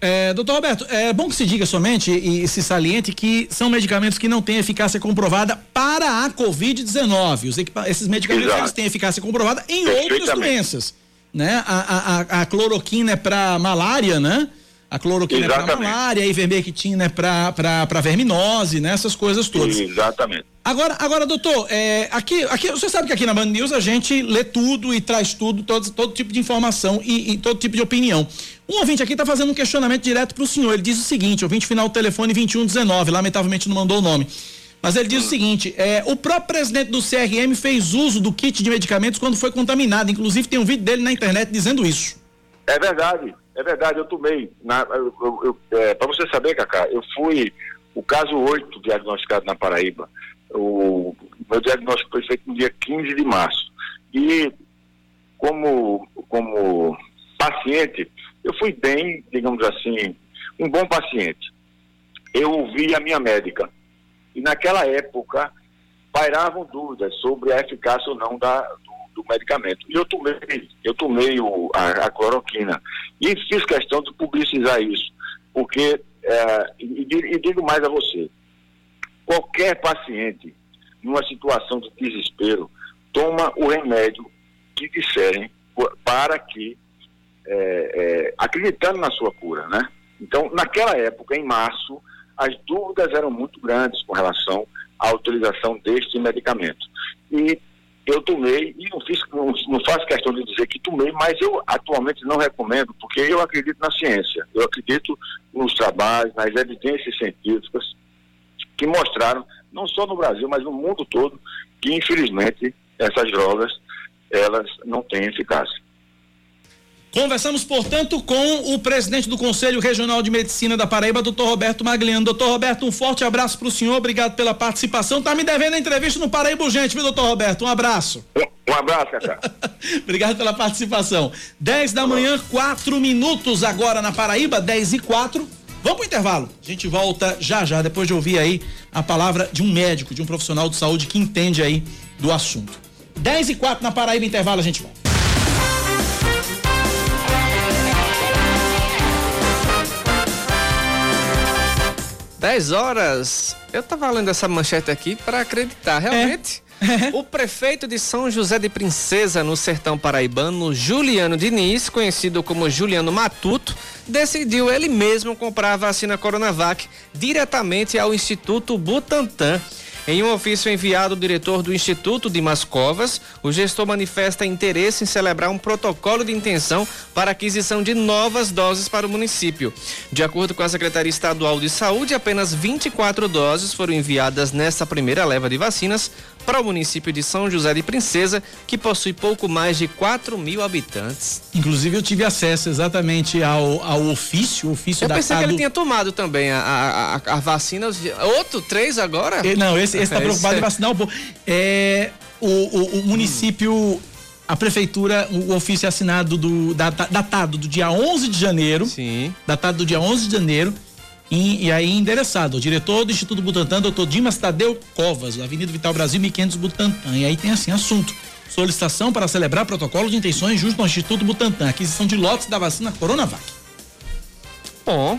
É, doutor Roberto, é bom que se diga somente e se saliente que são medicamentos que não têm eficácia comprovada para a Covid-19. Esses medicamentos eles têm eficácia comprovada em outras doenças. Né? A, a, a, a cloroquina é para malária, né? A cloroquina para malária, a ivermectina é para verminose, né? Essas coisas todas. Exatamente. Agora, agora, doutor, é, aqui, aqui, você sabe que aqui na Band News a gente lê tudo e traz tudo, todo, todo tipo de informação e, e todo tipo de opinião. Um ouvinte aqui está fazendo um questionamento direto para o senhor. Ele diz o seguinte: ouvinte final do telefone 2119, lamentavelmente não mandou o nome. Mas ele diz o seguinte: é, o próprio presidente do CRM fez uso do kit de medicamentos quando foi contaminado. Inclusive, tem um vídeo dele na internet dizendo isso. É verdade, é verdade, eu tomei. É, para você saber, Cacá, eu fui o caso 8 diagnosticado na Paraíba. O meu diagnóstico foi feito no dia 15 de março. E como, como paciente, eu fui bem, digamos assim, um bom paciente. Eu ouvi a minha médica. E naquela época pairavam dúvidas sobre a eficácia ou não da, medicamento. E eu tomei, eu tomei o, a, a cloroquina. E fiz questão de publicizar isso. Porque, é, e, e- digo mais a você, qualquer paciente, numa situação de desespero, toma o remédio que disserem para que, é, é, acreditando na sua cura, né? Então, naquela época, em março, as dúvidas eram muito grandes com relação à utilização deste medicamento. E eu tomei, e não, fiz, não, não faço questão de dizer que tomei, mas eu atualmente não recomendo, porque eu acredito na ciência, eu acredito nos trabalhos, nas evidências científicas que mostraram, não só no Brasil, mas no mundo todo, que infelizmente essas drogas, elas não têm eficácia. Conversamos, portanto, com o presidente do Conselho Regional de Medicina da Paraíba, doutor Roberto Magliano. Doutor Roberto, um forte abraço para o senhor, obrigado pela participação. Tá me devendo a entrevista no Paraíba Urgente, viu, doutor Roberto? Um abraço. Um, abraço, Cacá. *laughs* Obrigado pela participação. 10 da manhã, 4 minutos agora na Paraíba, 10 e 4. Vamos pro intervalo. A gente volta já já, depois de ouvir aí a palavra de um médico, de um profissional de saúde que entende aí do assunto. 10 e 4 na Paraíba, intervalo, a gente volta. 10 horas. Eu tava lendo essa manchete aqui para acreditar. Realmente, o prefeito de São José de Princesa, no sertão paraibano, Juliano Diniz, conhecido como Juliano Matuto, decidiu ele mesmo comprar a vacina Coronavac diretamente ao Instituto Butantan. Em um ofício enviado ao diretor do Instituto de Mascovas, o gestor manifesta interesse em celebrar um protocolo de intenção para aquisição de novas doses para o município. De acordo com a Secretaria Estadual de Saúde, apenas 24 doses foram enviadas nesta primeira leva de vacinas para o município de São José de Princesa, que possui pouco mais de 4 mil habitantes. Inclusive, eu tive acesso exatamente ao, ao ofício, ofício Eu pensei que ele tinha tomado também a, a, a, a vacina. Outro? Três agora? Não, esse, esse tá É, preocupado esse em vacinar o povo. É, o, o, o município, a prefeitura, o ofício assinado do, data- datado do dia 11 de janeiro. Sim. Datado do dia 11 de janeiro. E, aí endereçado, o diretor do Instituto Butantan, doutor Dimas Tadeu Covas, Avenida Vital Brasil, 1500 Butantan. E aí tem assim, assunto. Solicitação para celebrar protocolo de intenções justo no Instituto Butantan. Aquisição de lotes da vacina Coronavac. Bom,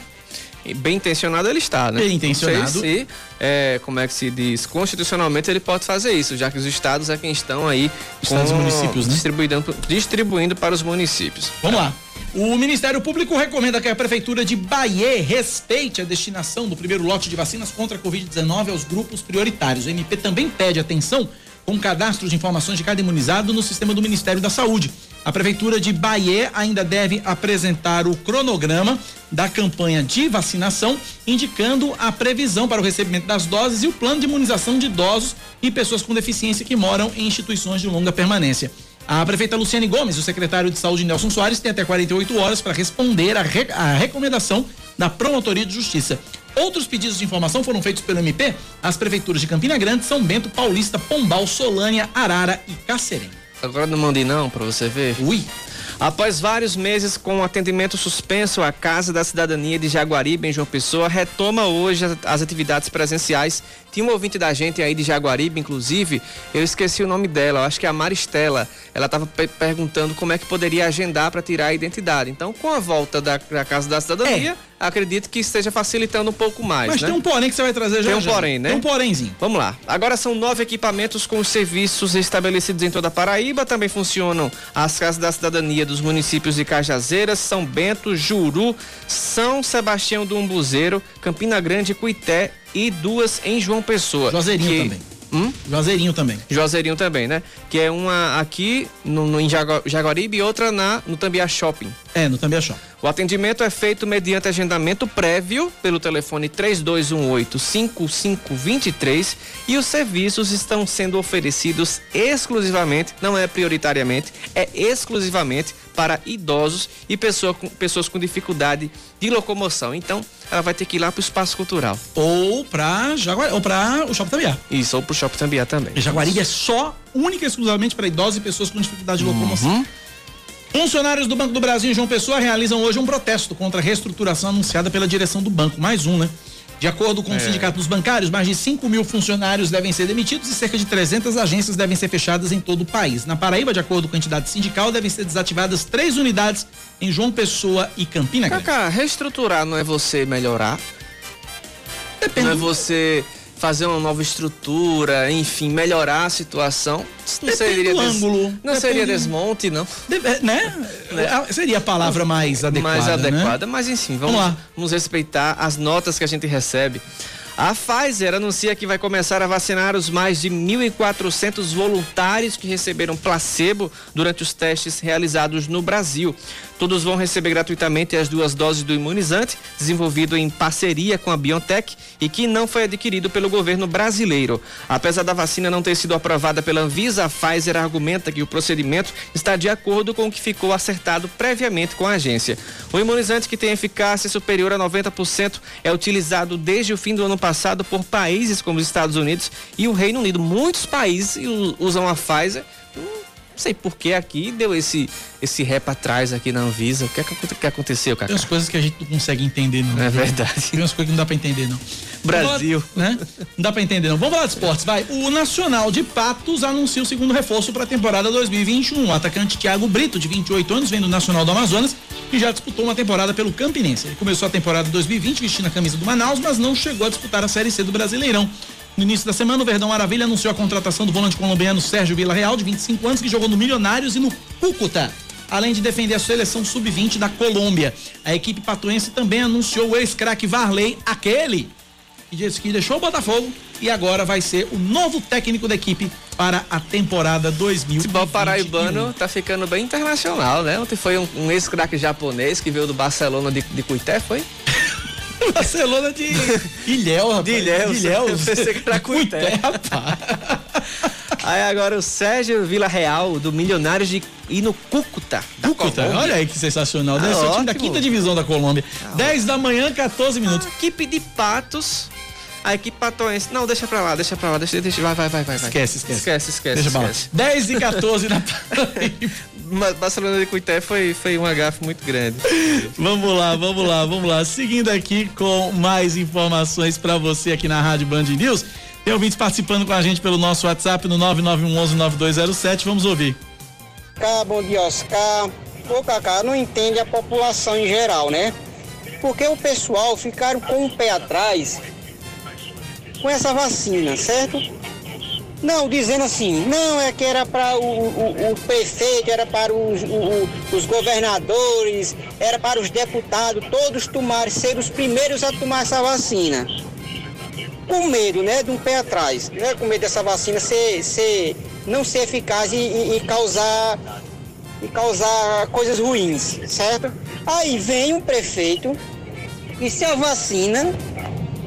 bem intencionado ele está, né? Bem intencionado. Se, é, como é que se diz, constitucionalmente ele pode fazer isso, já que os estados é quem estão aí Estados e municípios, né? distribuindo, distribuindo para os municípios. Vamos lá. O Ministério Público recomenda que a Prefeitura de Bahia respeite a destinação do primeiro lote de vacinas contra a Covid-19 aos grupos prioritários. O MP também pede atenção com o cadastro de informações de cada imunizado no sistema do Ministério da Saúde. A Prefeitura de Bahia ainda deve apresentar o cronograma da campanha de vacinação, indicando a previsão para o recebimento das doses e o plano de imunização de idosos e pessoas com deficiência que moram em instituições de longa permanência. A prefeita Luciane Gomes o secretário de saúde Nelson Soares têm até 48 horas para responder à re- recomendação da Promotoria de Justiça. Outros pedidos de informação foram feitos pelo MP às prefeituras de Campina Grande, São Bento, Paulista, Pombal, Solânia, Arara e Cacerém. Agora não mandei não, para você ver. Ui. Após vários meses com atendimento suspenso, a Casa da Cidadania de Jaguaribe, em João Pessoa, retoma hoje as- atividades presenciais. Tinha um ouvinte da gente aí de Jaguaribe, inclusive, eu esqueci o nome dela, eu acho que é a Maristela. Ela estava perguntando como é que poderia agendar para tirar a identidade. Então, com a volta da, da Casa da Cidadania, acredito que esteja facilitando um pouco mais. Mas né? tem um porém que você vai trazer já Tem um já. porém, né? Tem um porémzinho. Vamos lá. Agora são nove equipamentos com os serviços estabelecidos em toda a Paraíba. Também funcionam as casas da cidadania dos municípios de Cajazeiras, São Bento, Juru, São Sebastião do Umbuzeiro, Campina Grande, Cuité e duas em João Pessoa. Juazeirinho Que- também. Hum? Juazeirinho também. Juazeirinho também, né? Que é uma aqui no, no- em Jagu- Jaguaribe e outra na, no Tambiá Shopping. É, no Tambia Shop. O atendimento é feito mediante agendamento prévio pelo telefone 3218-5523 e os serviços estão sendo oferecidos exclusivamente, não é prioritariamente, é exclusivamente para idosos e pessoa com- pessoas com dificuldade de locomoção. Então, ela vai ter que ir lá para o espaço cultural. Ou pra Jaguari, ou pra o Shopping Tambiá. Isso, ou para o Shopping Tambiá também. Jaguaribe é só, única e exclusivamente para idosos e pessoas com dificuldade de Uhum. Funcionários do Banco do Brasil em João Pessoa realizam hoje um protesto contra a reestruturação anunciada pela direção do banco. Mais um, né? De acordo com o Sindicato dos Bancários, mais de 5 mil funcionários devem ser demitidos e cerca de 300 agências devem ser fechadas em todo o país. Na Paraíba, de acordo com a entidade sindical, devem ser desativadas três unidades em João Pessoa e Campina Grande. Cacá, reestruturar não é você melhorar? Depende Não é você fazer uma nova estrutura, enfim, melhorar a situação? Não Depende seria do des- ângulo, Não seria depende- desmonte, não? Deve- né? É, Seria a palavra mais adequada. mais né? adequada, mas enfim, vamos, Vamos lá. vamos respeitar as notas que a gente recebe. A Pfizer anuncia que vai começar a vacinar os mais de 1.400 voluntários que receberam placebo durante os testes realizados no Brasil. Todos vão receber gratuitamente as duas doses do imunizante, desenvolvido em parceria com a BioNTech e que não foi adquirido pelo governo brasileiro. Apesar da vacina não ter sido aprovada pela Anvisa, a Pfizer argumenta que o procedimento está de acordo com o que ficou acertado previamente com a agência. O imunizante que tem eficácia superior a 90% é utilizado desde o fim do ano passado por países como os Estados Unidos e o Reino Unido. Muitos países usam a Pfizer. Não sei por que aqui deu esse esse ré pra trás aqui na Anvisa. O que, é que aconte- que aconteceu, Tem Cacá? umas coisas que a gente não consegue entender, não. É verdade. Tem umas coisas que não dá pra entender, não. Brasil. Vamos *laughs* né? Não dá pra entender, não. Vamos falar de esportes, vai. O Nacional de Patos anuncia o segundo reforço pra temporada 2021. O atacante Thiago Brito, de 28 anos, vem do Nacional do Amazonas e já disputou uma temporada pelo Campinense. Ele começou a temporada 2020 vestindo a camisa do Manaus, mas não chegou a disputar a Série C do Brasileirão. No início da semana, o Verdão Maravilha anunciou a contratação do volante colombiano Sérgio Villarreal, de 25 anos, que jogou no Milionários e no Cúcuta além de defender a seleção sub-20 da Colômbia. A equipe patuense também anunciou o ex-craque Varley, aquele que disse que deixou o Botafogo e agora vai ser o novo técnico da equipe para a temporada 2021. futebol paraibano tá ficando bem internacional, né? Ontem foi um, um ex-craque japonês que veio do Barcelona de, de Cuité, foi? *laughs* Barcelona de Ilhéu, rapaz. De Ilhéus. De Ilhéus. Eu pensei que era Cuité. rapaz. *laughs* Aí agora o Sérgio Vila Real, do Milionários de ir no Cúcuta. Cúcuta, Colômbia. olha aí que sensacional. Deve Ah, ser o time da ótimo. quinta divisão da Colômbia. 10 da manhã, 14 minutos. A equipe de Patos. A equipe patoense. Não, deixa pra lá, deixa pra lá, deixa, deixa. Vai, vai, vai, vai. Esquece, esquece. Esquece, esquece. Deixa pra lá. esquece. 10 e 14 na *laughs* Barcelona de Cuité foi, foi um agafe muito grande. *laughs* Vamos lá, vamos lá, vamos lá. Seguindo aqui com mais informações pra você aqui na Rádio Band News. Tem ouvintes participando com a gente pelo nosso WhatsApp no 99119207. Vamos ouvir. Cacá, bom dia, Oscar. Ô, Cacá, não entende a população em geral, né? Porque o pessoal ficaram com o pé atrás com essa vacina, certo? Não, dizendo assim, não, é que era para o, o, o prefeito, era para os, o- os governadores, era para os deputados, todos tomarem, ser os primeiros a tomar essa vacina. Com medo, né, de um pé atrás, né, com medo dessa vacina ser, ser, não ser eficaz e, e- e causar e causar coisas ruins, certo? Aí vem um prefeito e se a vacina,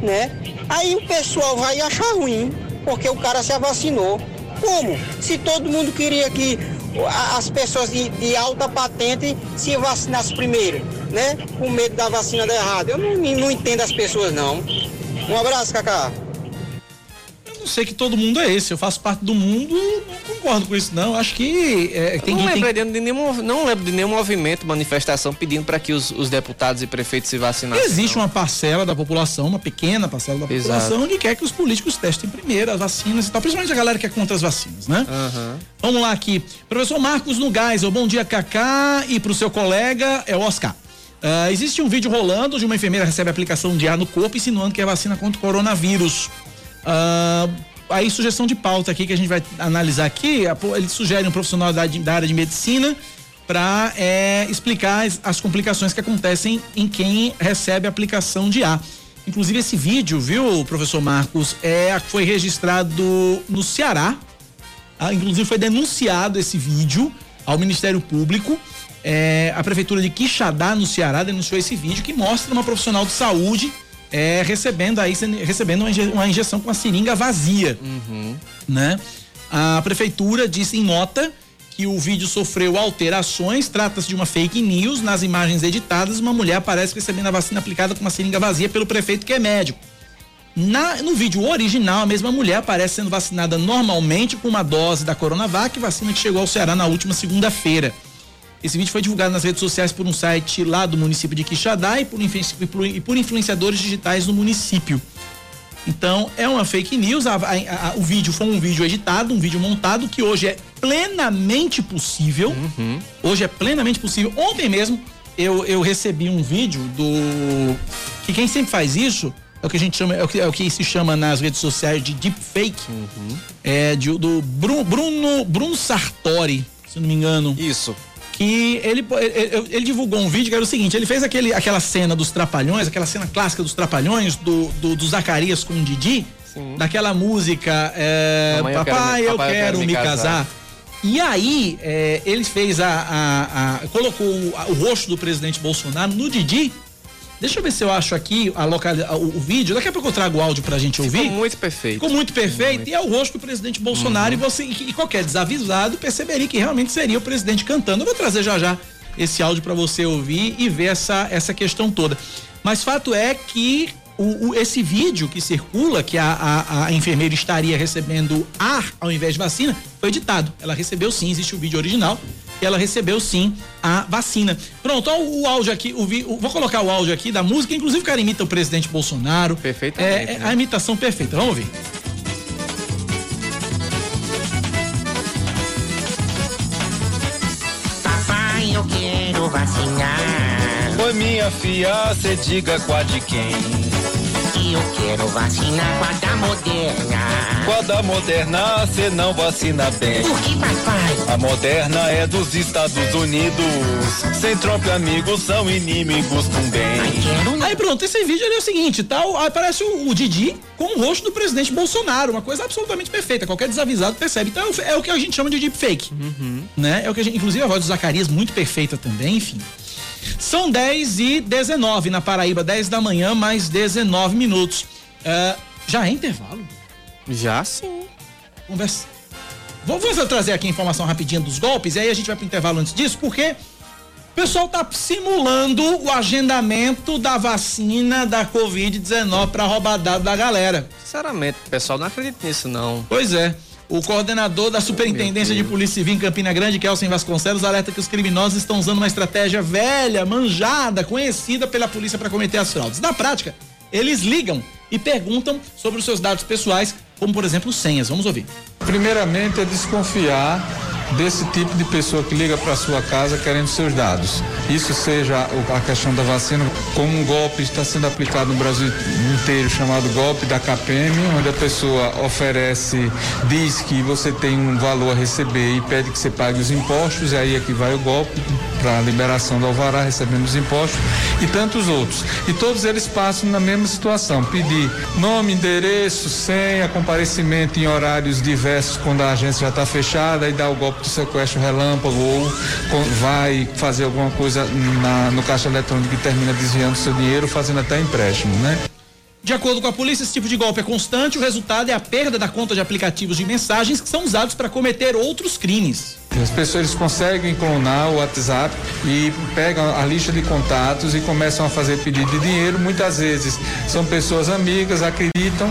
né? Aí o pessoal vai achar ruim, porque o cara se vacinou. Como? Se todo mundo queria que as pessoas de, de alta patente se vacinassem primeiro, né? Com medo da vacina dar errado. Eu não, não entendo as pessoas, não. Um abraço, Cacá. Sei que todo mundo é esse. Eu faço parte do mundo e não concordo com isso, não. Acho que é, tem não, lembro Tem... de nenhum, não lembro de nenhum movimento, manifestação pedindo para que os, os deputados e prefeitos se vacinassem. Existe não. uma parcela da população, uma pequena parcela da Exato. população, que quer que os políticos testem primeiro as vacinas e tal. Principalmente a galera que é contra as vacinas, né? Aham. Vamos lá aqui. Professor Marcos no Geisel, bom dia, Cacá. E pro seu colega, é o Oscar. Uh, existe um vídeo rolando de uma enfermeira recebe aplicação de ar no corpo, insinuando que é vacina contra o coronavírus. Uh, aí, sugestão de pauta aqui que a gente vai analisar aqui. Ele sugere um profissional da, da área de medicina para é, explicar as, as, complicações que acontecem em quem recebe aplicação de ar. Inclusive, esse vídeo, viu, professor Marcos, é, foi registrado no Ceará. Ah, inclusive, foi denunciado esse vídeo ao Ministério Público. É, a prefeitura de Quixadá, no Ceará, denunciou esse vídeo que mostra uma profissional de saúde é, recebendo aí recebendo uma injeção com a seringa vazia, uhum. né? A prefeitura disse em nota que o vídeo sofreu alterações, trata-se de uma fake news. Nas imagens editadas, uma mulher aparece recebendo a vacina aplicada com uma seringa vazia pelo prefeito que é médico. Na, no vídeo original, a mesma mulher aparece sendo vacinada normalmente com uma dose da Coronavac, vacina que chegou ao Ceará na última segunda-feira. Esse vídeo foi divulgado nas redes sociais por um site lá do município de Quixadá e por, e por, influenciadores digitais do município. Então, é uma fake news. A, a, a, o vídeo foi um vídeo editado, um vídeo montado, que hoje é plenamente possível. Uhum. Hoje é plenamente possível. Ontem mesmo, eu, eu recebi um vídeo do. Que quem sempre faz isso é o que a gente chama, é o que, é o que se chama nas redes sociais de deepfake. Uhum. É de, do Bruno, Bruno, Bruno Sartori, se não me engano. Isso que ele, ele, ele, divulgou um vídeo que era o seguinte: ele fez aquele, aquela cena dos Trapalhões, aquela cena clássica dos Trapalhões, do, do, do Zacarias com o Didi, Sim. daquela música é, Papai, eu quero, papai, eu quero, me, casar. casar. E aí, é, ele fez a. a, a colocou o, o, rosto do presidente Bolsonaro no Didi Deixa eu ver se eu acho aqui a local, o, o vídeo. Daqui a pouco eu trago o áudio pra gente ouvir. Ficou muito perfeito. Ficou muito perfeito. Muito. E é o rosto do presidente Bolsonaro. Uhum. E você, e qualquer desavisado, perceberia que realmente seria o presidente cantando. Eu vou trazer já já esse áudio para você ouvir e ver essa, essa questão toda. Mas fato é que o, o, esse vídeo que circula, que a, a, a, enfermeira estaria recebendo ar ao invés de vacina, foi editado. Ela recebeu sim, existe o vídeo original ela recebeu sim a vacina. Pronto, ó, o, áudio aqui, o, o, vou colocar o áudio aqui da música, inclusive o cara imita o presidente Bolsonaro. Perfeitamente. É, é né? a imitação perfeita. Vamos ouvir. Papai, eu quero vacinar. Oi, minha filha, cê diga qual de quem? Eu quero vacinar com a da Moderna. Com a da Moderna, cê não vacina bem. Por que, papai? A Moderna é dos Estados Unidos. Sem troca, amigos são inimigos também. Aí pronto, esse vídeo ali é o seguinte, tá? Aparece o, o Didi com o rosto do presidente Bolsonaro, uma coisa absolutamente perfeita, qualquer desavisado percebe. Então é o que a gente chama de deepfake, uhum. né? É o que a gente, inclusive a voz do Zacarias muito perfeita também, enfim. São 10 e 19 na Paraíba, 10 da manhã, mais 19 minutos. Uh, já é intervalo? Já sim. Conversa. Vou, vou trazer aqui a informação rapidinha dos golpes, e aí a gente vai pro intervalo antes disso, porque o pessoal tá simulando o agendamento da vacina da Covid-19 para roubar dado da galera. Sinceramente, o pessoal não acredita nisso, não. Pois é. O coordenador da Superintendência de Polícia Civil em Campina Grande, Kelsen Vasconcelos, alerta que os criminosos estão usando uma estratégia velha, manjada, conhecida pela polícia para cometer as fraudes. Na prática, eles ligam e perguntam sobre os seus dados pessoais, como por exemplo senhas. Vamos ouvir. Primeiramente é desconfiar desse tipo de pessoa que liga para sua casa querendo seus dados. Isso seja a questão da vacina, como um golpe está sendo aplicado no Brasil inteiro, chamado golpe da KPM, onde a pessoa oferece, diz que você tem um valor a receber e pede que você pague os impostos, e aí é que vai o golpe para a liberação do alvará, recebendo os impostos, e tantos outros. E todos eles passam na mesma situação, pedir nome, endereço, senha, comparecimento em horários diversos quando a agência já está fechada e dá o golpe sequestro relâmpago ou vai fazer alguma coisa na, no caixa eletrônico e termina desviando seu dinheiro, fazendo até empréstimo, né? De acordo com a polícia, esse tipo de golpe é constante, o resultado é a perda da conta de aplicativos de mensagens que são usados para cometer outros crimes. As pessoas cconseguem clonar o WhatsApp e pegam a lista de contatos e começam a fazer pedido de dinheiro. Muitas vezes são pessoas amigas, acreditam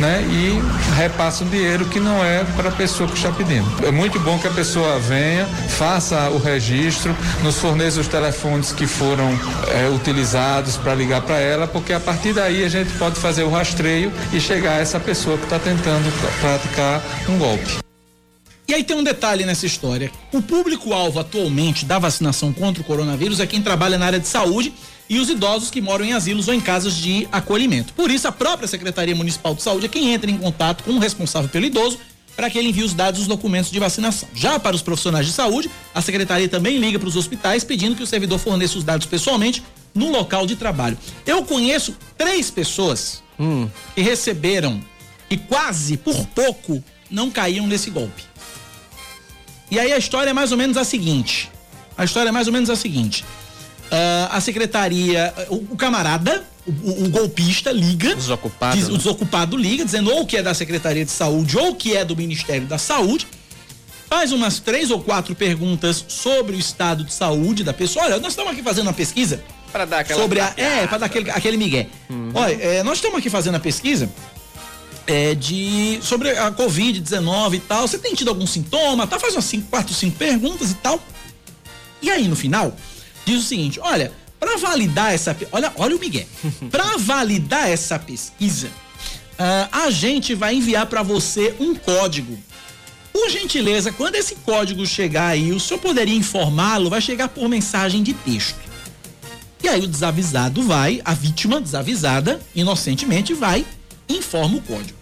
né, e repassam dinheiro que não é para a pessoa que está pedindo. É muito bom que a pessoa venha, faça o registro, nos forneça os telefones que foram é, utilizados para ligar para ela, porque a partir daí a gente pode fazer o rastreio e chegar a essa pessoa que está tentando praticar um golpe. E aí tem um detalhe nessa história. O público-alvo atualmente da vacinação contra o coronavírus é quem trabalha na área de saúde e os idosos que moram em asilos ou em casas de acolhimento. Por isso, a própria Secretaria Municipal de Saúde é quem entra em contato com o responsável pelo idoso para que ele envie os dados dos documentos de vacinação. Já para os profissionais de saúde, a secretaria também liga para os hospitais pedindo que o servidor forneça os dados pessoalmente no local de trabalho. Eu conheço três pessoas Hum. que receberam e quase por pouco não caíam nesse golpe. E aí a história é mais ou menos a seguinte. A história é mais ou menos a seguinte. Ah, a secretaria, o, o camarada, o, o- golpista liga. Desocupado, diz- né? o desocupado liga, dizendo ou que é da Secretaria de Saúde ou que é do Ministério da Saúde. Faz umas três ou quatro perguntas sobre o estado de saúde da pessoa. Olha, nós estamos aqui fazendo uma pesquisa Para dar aquela. sobre a. É, para dar aquele, aquele migué. Olha, é, nós estamos aqui fazendo a pesquisa é, de sobre a Covid-19 e tal. Você tem tido algum sintoma? Tá? Faz umas cinco, quatro, cinco perguntas e tal. E aí, no final, diz o seguinte: olha, para validar essa. Olha, olha o migué. *laughs* para validar essa pesquisa, ah, a gente vai enviar para você um código. Por gentileza, quando esse código chegar aí, o senhor poderia informá-lo? Vai chegar por mensagem de texto. E aí o desavisado vai, a vítima desavisada, inocentemente, vai informa o código.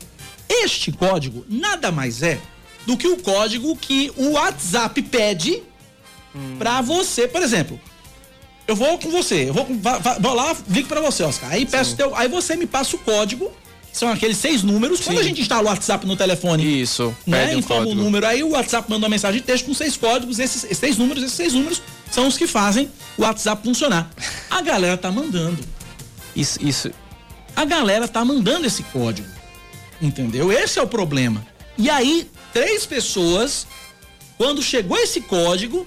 Este código nada mais é do que o código que o WhatsApp pede pra você, por exemplo. Eu vou com você, eu vou, vou lá, ligo pra você, Oscar. Aí peço teu, aí você me passa o código, são aqueles seis números. Quando a gente instala o WhatsApp no telefone, Isso, né? um Informa o código. número, aí o WhatsApp manda uma mensagem de texto com seis códigos, esses, esses seis números, esses seis números são os que fazem o WhatsApp funcionar. A galera tá mandando. Isso, isso. A galera tá mandando esse código. Entendeu? Esse é o problema. E aí, três pessoas, quando chegou esse código,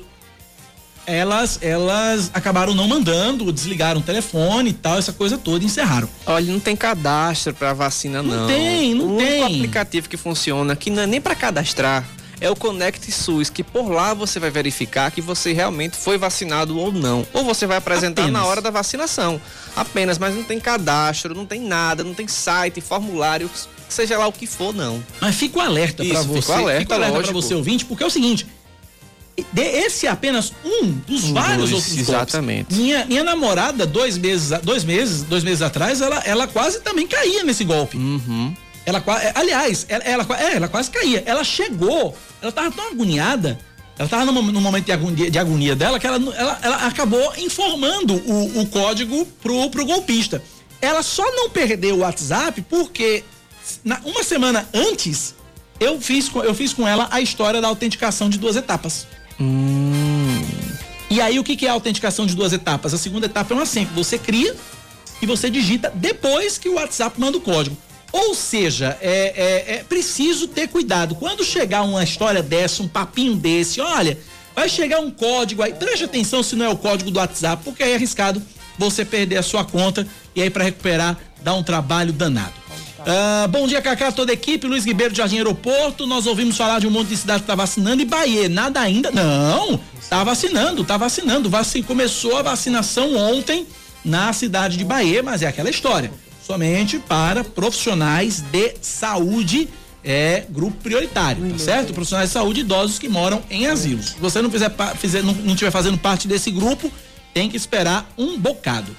elas elas acabaram não mandando, desligaram o telefone e tal, essa coisa toda e encerraram. Olha, não tem cadastro pra vacina, não. Não tem, não o tem. único aplicativo que funciona, que não é nem pra cadastrar, é o Connect SUS, que por lá você vai verificar que você realmente foi vacinado ou não. Ou você vai apresentar Apenas. na hora da vacinação. Apenas, mas não tem cadastro, não tem nada, não tem site, formulário, seja lá o que for, não. Mas fica o alerta Isso, você. fica o alerta, fica o alerta lógico. você ouvinte, porque é o seguinte. de- Esse é apenas um dos Um vários dos, outros golpes. exatamente. Minha, minha namorada, dois meses, dois meses, dois meses atrás, ela, ela quase também caía nesse golpe. Uhum. Ela, é, aliás, ela, ela, é, ela quase caía. Ela chegou, ela tava tão agoniada, ela tava num, num momento de agonia, de agonia dela que ela, ela, ela acabou informando o, o código pro, pro golpista. Ela só não perdeu o WhatsApp porque na- uma semana antes eu fiz, com- eu fiz com ela a história da autenticação de duas etapas. E aí, o que que é a autenticação de duas etapas? A segunda etapa é uma senha que você cria e você digita depois que o WhatsApp manda o código. Ou seja, é, é- é preciso ter cuidado. Quando chegar uma história dessa, um papinho desse, olha, vai chegar um código aí, preste atenção se não é o código do WhatsApp, porque aí é arriscado você perder a sua conta e aí para recuperar dá um trabalho danado. Ah, bom dia, Cacá, toda a equipe. Luiz Ribeiro de Jardim Aeroporto. Nós ouvimos falar de um monte de cidade que tá vacinando e Bahia. Nada ainda. Não, tá vacinando, tá vacinando. Vaci começou a vacinação ontem na cidade de Bahia, mas é aquela história. Somente para profissionais de saúde, é grupo prioritário, tá certo? Profissionais de saúde idosos que moram em asilos. Se você não fizer, fizer não, não tiver fazendo parte desse grupo, tem que esperar um bocado.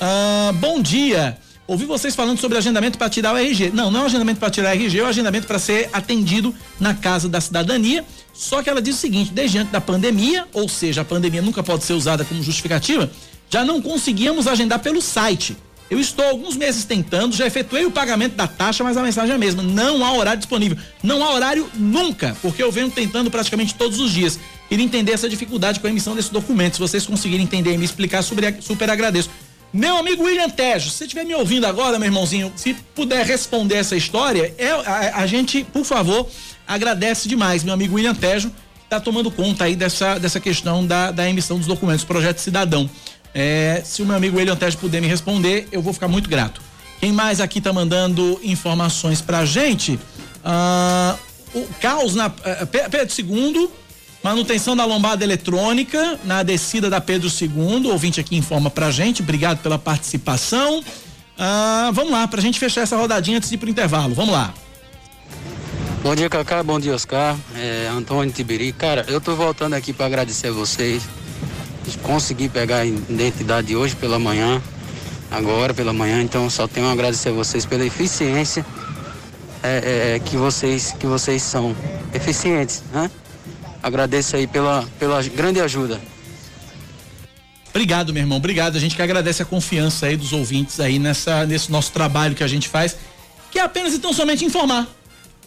Ah, bom dia. Ouvi vocês falando sobre agendamento para tirar o RG. Não, não é o agendamento para tirar o RG, é o agendamento para ser atendido na Casa da Cidadania. Só que ela diz o seguinte: desde antes da pandemia, ou seja, a pandemia nunca pode ser usada como justificativa, já não conseguíamos agendar pelo site. Eu estou alguns meses tentando, já efetuei o pagamento da taxa, mas a mensagem é a mesma. Não há horário disponível. Não há horário nunca, porque eu venho tentando praticamente todos os dias. Queria entender essa dificuldade com a emissão desse documento. Se vocês conseguirem entender e me explicar, super agradeço. Meu amigo William Tejo, se você estiver me ouvindo agora, meu irmãozinho, se puder responder essa história, é, a, a gente, por favor, agradece demais, meu amigo William Tejo, está tomando conta aí dessa, dessa questão da, da emissão dos documentos, projeto cidadão. É, se o meu amigo William Tejo puder me responder, eu vou ficar muito grato. Quem mais aqui tá mandando informações pra gente? Ah, o caos na eh, Pe- Pedro II, manutenção da lombada eletrônica na descida da Pedro II. O ouvinte aqui informa pra gente. Obrigado pela participação. Ah, vamos lá, pra gente fechar essa rodadinha antes de ir pro intervalo. Vamos lá. Bom dia, Cacá. Bom dia, Oscar. É, Antônio Tibiri. Cara, eu tô voltando aqui para agradecer a vocês. Consegui pegar a identidade hoje pela manhã, agora pela manhã, então só tenho a agradecer a vocês pela eficiência é, é, que vocês que vocês são eficientes, né? Agradeço aí pela, pela grande ajuda. Obrigado, meu irmão. Obrigado. A gente que agradece a confiança aí dos ouvintes aí nessa, nesse nosso trabalho que a gente faz, que é apenas então somente informar.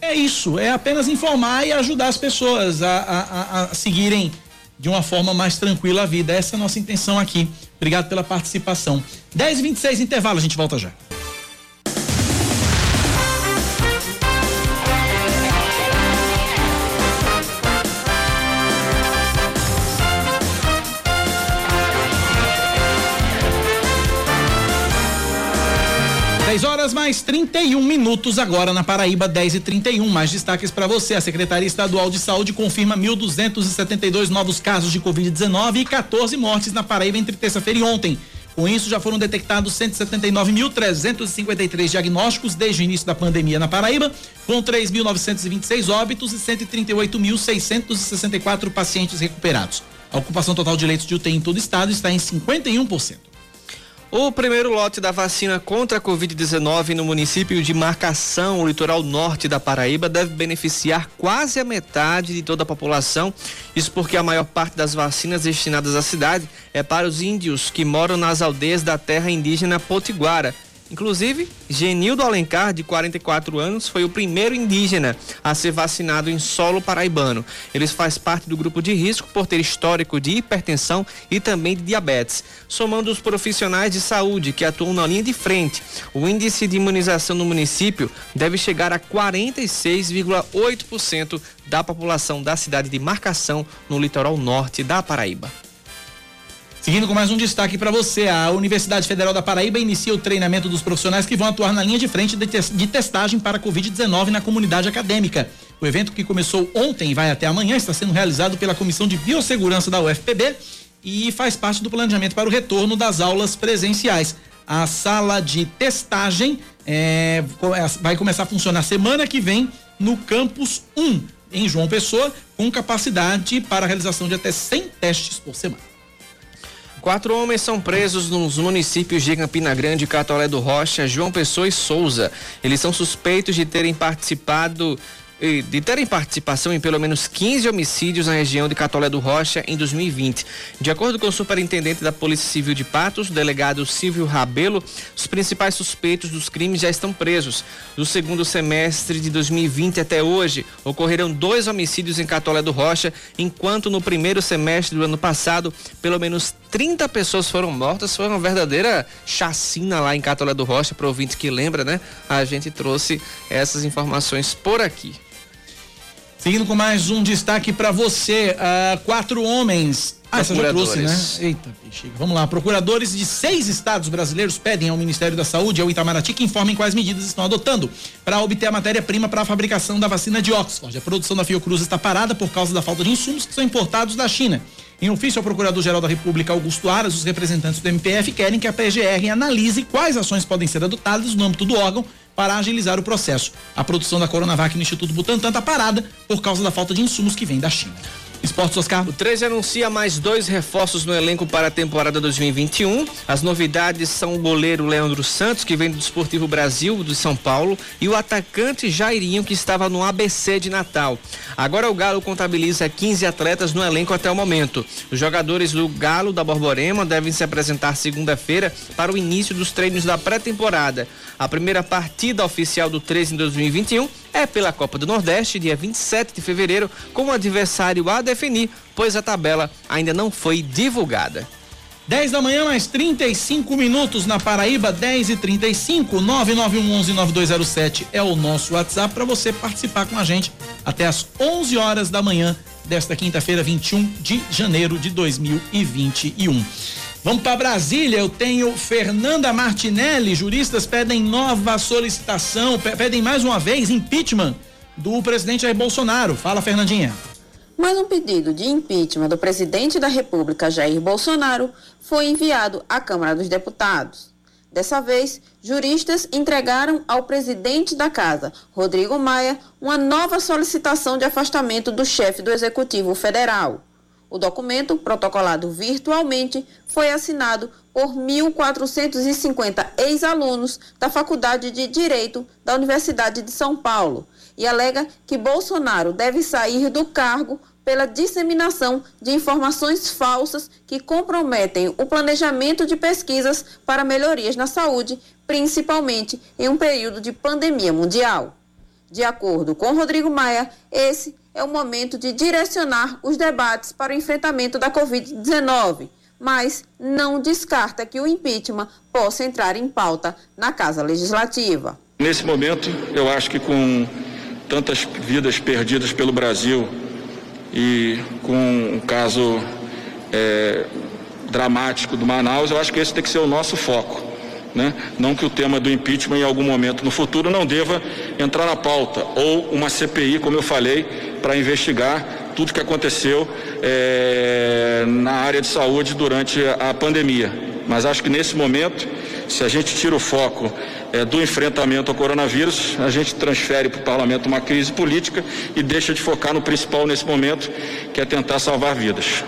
É isso, é apenas informar e ajudar as pessoas a, a, a seguirem de uma forma mais tranquila a vida. Essa é a nossa intenção aqui. Obrigado pela participação. 10 e 26 intervalo, a gente volta já. 10 horas mais 31 minutos agora na Paraíba, 10 e 31 Mais destaques para você. A Secretaria Estadual de Saúde confirma 1.272 novos casos de Covid-19 e 14 mortes na Paraíba entre terça-feira e ontem. Com isso, já foram detectados 179.353 diagnósticos desde o início da pandemia na Paraíba, com 3.926 óbitos e 138.664 pacientes recuperados. A ocupação total de leitos de UTI em todo o estado está em 51%. O primeiro lote da vacina contra a Covid-19 no município de Marcação, o litoral norte da Paraíba, deve beneficiar quase a metade de toda a população. Isso porque a maior parte das vacinas destinadas à cidade é para os índios que moram nas aldeias da terra indígena Potiguara, Inclusive, Genildo Alencar, de 44 anos, foi o primeiro indígena a ser vacinado em solo paraibano. Ele faz parte do grupo de risco por ter histórico de hipertensão e também de diabetes. Somando os profissionais de saúde que atuam na linha de frente, o índice de imunização no município deve chegar a 46,8% da população da cidade de Marcação, no litoral norte da Paraíba. Seguindo com mais um destaque para você, a Universidade Federal da Paraíba inicia o treinamento dos profissionais que vão atuar na linha de frente de testagem para a Covid-19 na comunidade acadêmica. O evento que começou ontem e vai até amanhã está sendo realizado pela Comissão de Biossegurança da UFPB e faz parte do planejamento para o retorno das aulas presenciais. A sala de testagem é, vai começar a funcionar semana que vem no campus 1, em João Pessoa, com capacidade para a realização de até 100 testes por semana. Quatro homens são presos nos municípios de Campina Grande, Catolé do Rocha, João Pessoa e Souza. Eles são suspeitos de terem participado de terem participação em pelo menos 15 homicídios na região de Catolé do Rocha em 2020. De acordo com o superintendente da Polícia Civil de Patos, o delegado Silvio Rabelo, os principais suspeitos dos crimes já estão presos. Do segundo semestre de 2020 até hoje, ocorreram dois homicídios em Catolé do Rocha, enquanto no primeiro semestre do ano passado, pelo menos 30 pessoas foram mortas. Foi uma verdadeira chacina lá em Catolé do Rocha, para ouvinte que lembra, né? A gente trouxe essas informações por aqui. Seguindo com mais um destaque para você, uh, quatro homens. Ah, já trouxe, né? Eita, bexiga. Vamos lá. Procuradores de seis estados brasileiros pedem ao Ministério da Saúde e ao Itamaraty que informem quais medidas estão adotando para obter a matéria-prima para a fabricação da vacina de Oxford. A produção da Fiocruz está parada por causa da falta de insumos que são importados da China. Em ofício ao Procurador-Geral da República, Augusto Aras, os representantes do MPF querem que a PGR analise quais ações podem ser adotadas no âmbito do órgão para agilizar o processo. A produção da Coronavac no Instituto Butantan está parada por causa da falta de insumos que vem da China. Esportes Oscar. O 13 anuncia mais dois reforços no elenco para a temporada 2021. As novidades são o goleiro Leandro Santos, que vem do Desportivo Brasil, de São Paulo, e o atacante Jairinho, que estava no ABC de Natal. Agora o Galo contabiliza 15 atletas no elenco até o momento. Os jogadores do Galo da Borborema devem se apresentar segunda-feira para o início dos treinos da pré-temporada. A primeira partida oficial do 13 em 2021 é pela Copa do Nordeste, dia 27 de fevereiro, com o adversário a definir, pois a tabela ainda não foi divulgada. 10 da manhã, mais 35 minutos na Paraíba, 10 e 35 991119207 é o nosso WhatsApp para você participar com a gente até as 11 horas da manhã desta quinta-feira, 21 de janeiro de 2021. Vamos para Brasília, eu tenho Fernanda Martinelli, juristas pedem nova solicitação, pedem mais uma vez impeachment do presidente Jair Bolsonaro. Fala, Fernandinha. Mais um pedido de impeachment do presidente da República, Jair Bolsonaro, foi enviado à Câmara dos Deputados. Dessa vez, juristas entregaram ao presidente da casa, Rodrigo Maia, uma nova solicitação de afastamento do chefe do Executivo Federal. O documento, protocolado virtualmente, foi assinado por 1.450 ex-alunos da Faculdade de Direito da Universidade de São Paulo e alega que Bolsonaro deve sair do cargo pela disseminação de informações falsas que comprometem o planejamento de pesquisas para melhorias na saúde, principalmente em um período de pandemia mundial. De acordo com Rodrigo Maia, esse é o momento de direcionar os debates para o enfrentamento da Covid-19, mas não descarta que o impeachment possa entrar em pauta na Casa Legislativa. Nesse momento, eu acho que com tantas vidas perdidas pelo Brasil e com um caso é, dramático do Manaus, eu acho que esse tem que ser o nosso foco. Né? Não que o tema do impeachment em algum momento no futuro não deva entrar na pauta, ou uma CPI, como eu falei, para investigar tudo que aconteceu é, na área de saúde durante a pandemia. Mas acho que nesse momento, se a gente tira o foco é, do enfrentamento ao coronavírus, a gente transfere para o parlamento uma crise política e deixa de focar no principal nesse momento, que é tentar salvar vidas.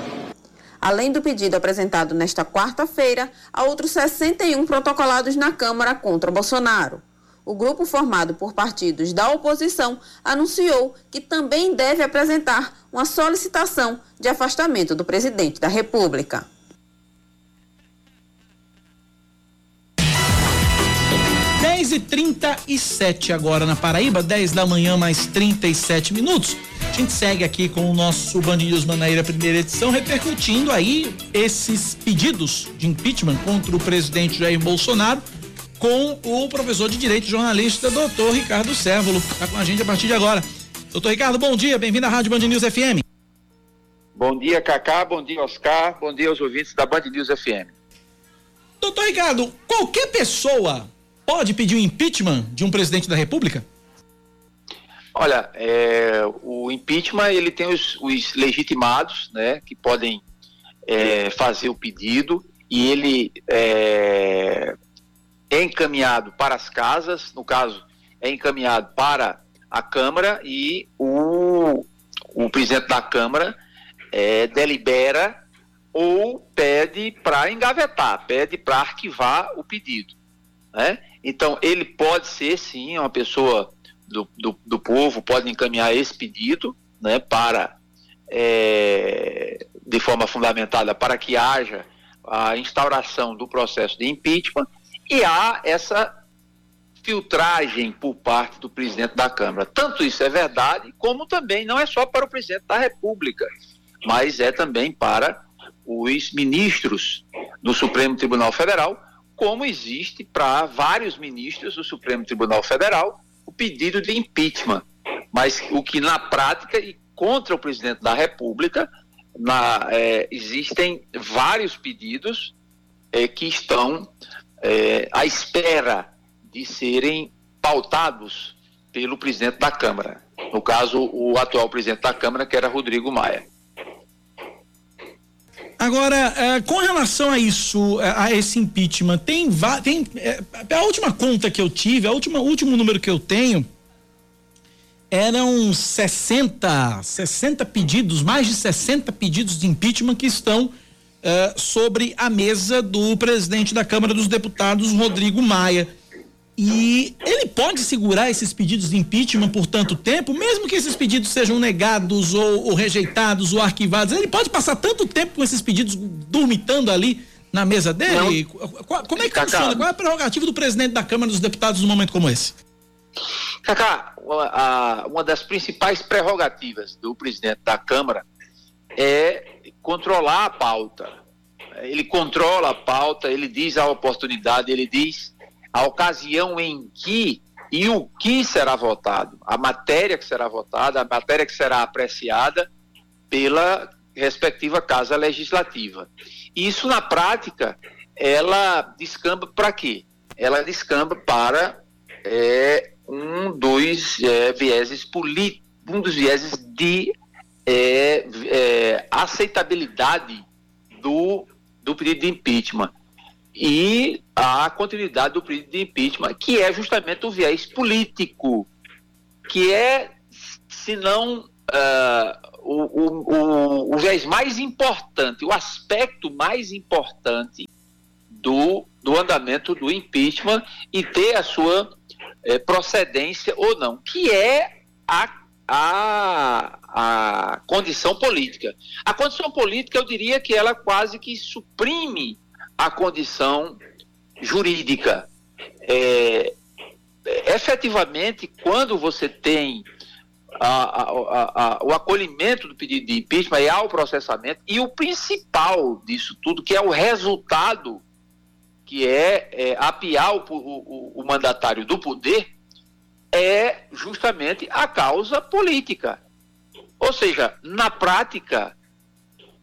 Além do pedido apresentado nesta quarta-feira, há outros 61 protocolados na Câmara contra Bolsonaro. O grupo formado por partidos da oposição anunciou que também deve apresentar uma solicitação de afastamento do presidente da República. 10 e 37 agora na Paraíba, 10 da manhã, mais 37 minutos. A gente segue aqui com o nosso Band News Manaíra primeira edição, repercutindo aí esses pedidos de impeachment contra o presidente Jair Bolsonaro com o professor de Direito jornalista, doutor Ricardo Sérvulo. Está com a gente a partir de agora. Doutor Ricardo, bom dia, bem-vindo à Rádio Band News FM. Bom dia, Cacá, bom dia, Oscar, bom dia aos ouvintes da Band News FM. Doutor Ricardo, qualquer pessoa pode pedir o um impeachment de um presidente da República? Olha, é, o impeachment ele tem os, os legitimados, né, que podem é, fazer o pedido e ele é, é encaminhado para as casas, no caso é encaminhado para a Câmara e o, o presidente da Câmara é, delibera ou pede para engavetar, pede para arquivar o pedido. Né? Então, ele pode ser, sim, uma pessoa do, do, do povo, pode encaminhar esse pedido né, para, é, de forma fundamentada, para que haja a instauração do processo de impeachment e há essa filtragem por parte do presidente da Câmara. Tanto isso é verdade, como também não é só para o presidente da República, mas é também para os ministros do Supremo Tribunal Federal, como existe para vários ministros do Supremo Tribunal Federal o pedido de impeachment. Mas o que na prática e contra o presidente da República na, é, existem vários pedidos é, que estão é, à espera de serem pautados pelo presidente da Câmara. No caso, o atual presidente da Câmara, que era Rodrigo Maia. Agora, é, com relação a isso, é, a esse impeachment, tem, tem é, a última conta que eu tive, a última, o último número que eu tenho, eram 60, 60 pedidos, mais de 60 pedidos de impeachment que estão sobre a mesa do presidente da Câmara dos Deputados, Rodrigo Maia. E ele pode segurar esses pedidos de impeachment por tanto tempo, mesmo que esses pedidos sejam negados ou, ou rejeitados ou arquivados. Ele pode passar tanto tempo com esses pedidos dormitando ali na mesa dele? Qual, como é que Cacá, funciona? Qual é a prerrogativa do presidente da Câmara dos Deputados num momento como esse? Cacá, uma, uma das principais prerrogativas do presidente da Câmara é controlar a pauta. Ele controla a pauta, ele diz a oportunidade, ele diz a ocasião em que e o que será votado, a matéria que será votada, a matéria que será apreciada pela respectiva casa legislativa. Isso na prática, ela descamba para quê? Ela descamba para é, um dos é, vieses um dos vieses de é, é, aceitabilidade do, do pedido de impeachment e a continuidade do pedido de impeachment, que é justamente o viés político, que é, se não uh, o, o, o, viés mais importante, o aspecto mais importante do, do andamento do impeachment e ter a sua eh, procedência ou não, que é a, a, a condição política. A condição política, eu diria que ela quase que suprime a condição jurídica. É, efetivamente, quando você tem a, a, a, o acolhimento do pedido de impeachment e ao processamento, e o principal disso tudo, que é o resultado, que é, é apiar o, o, o mandatário do poder, é justamente a causa política. Ou seja, na prática,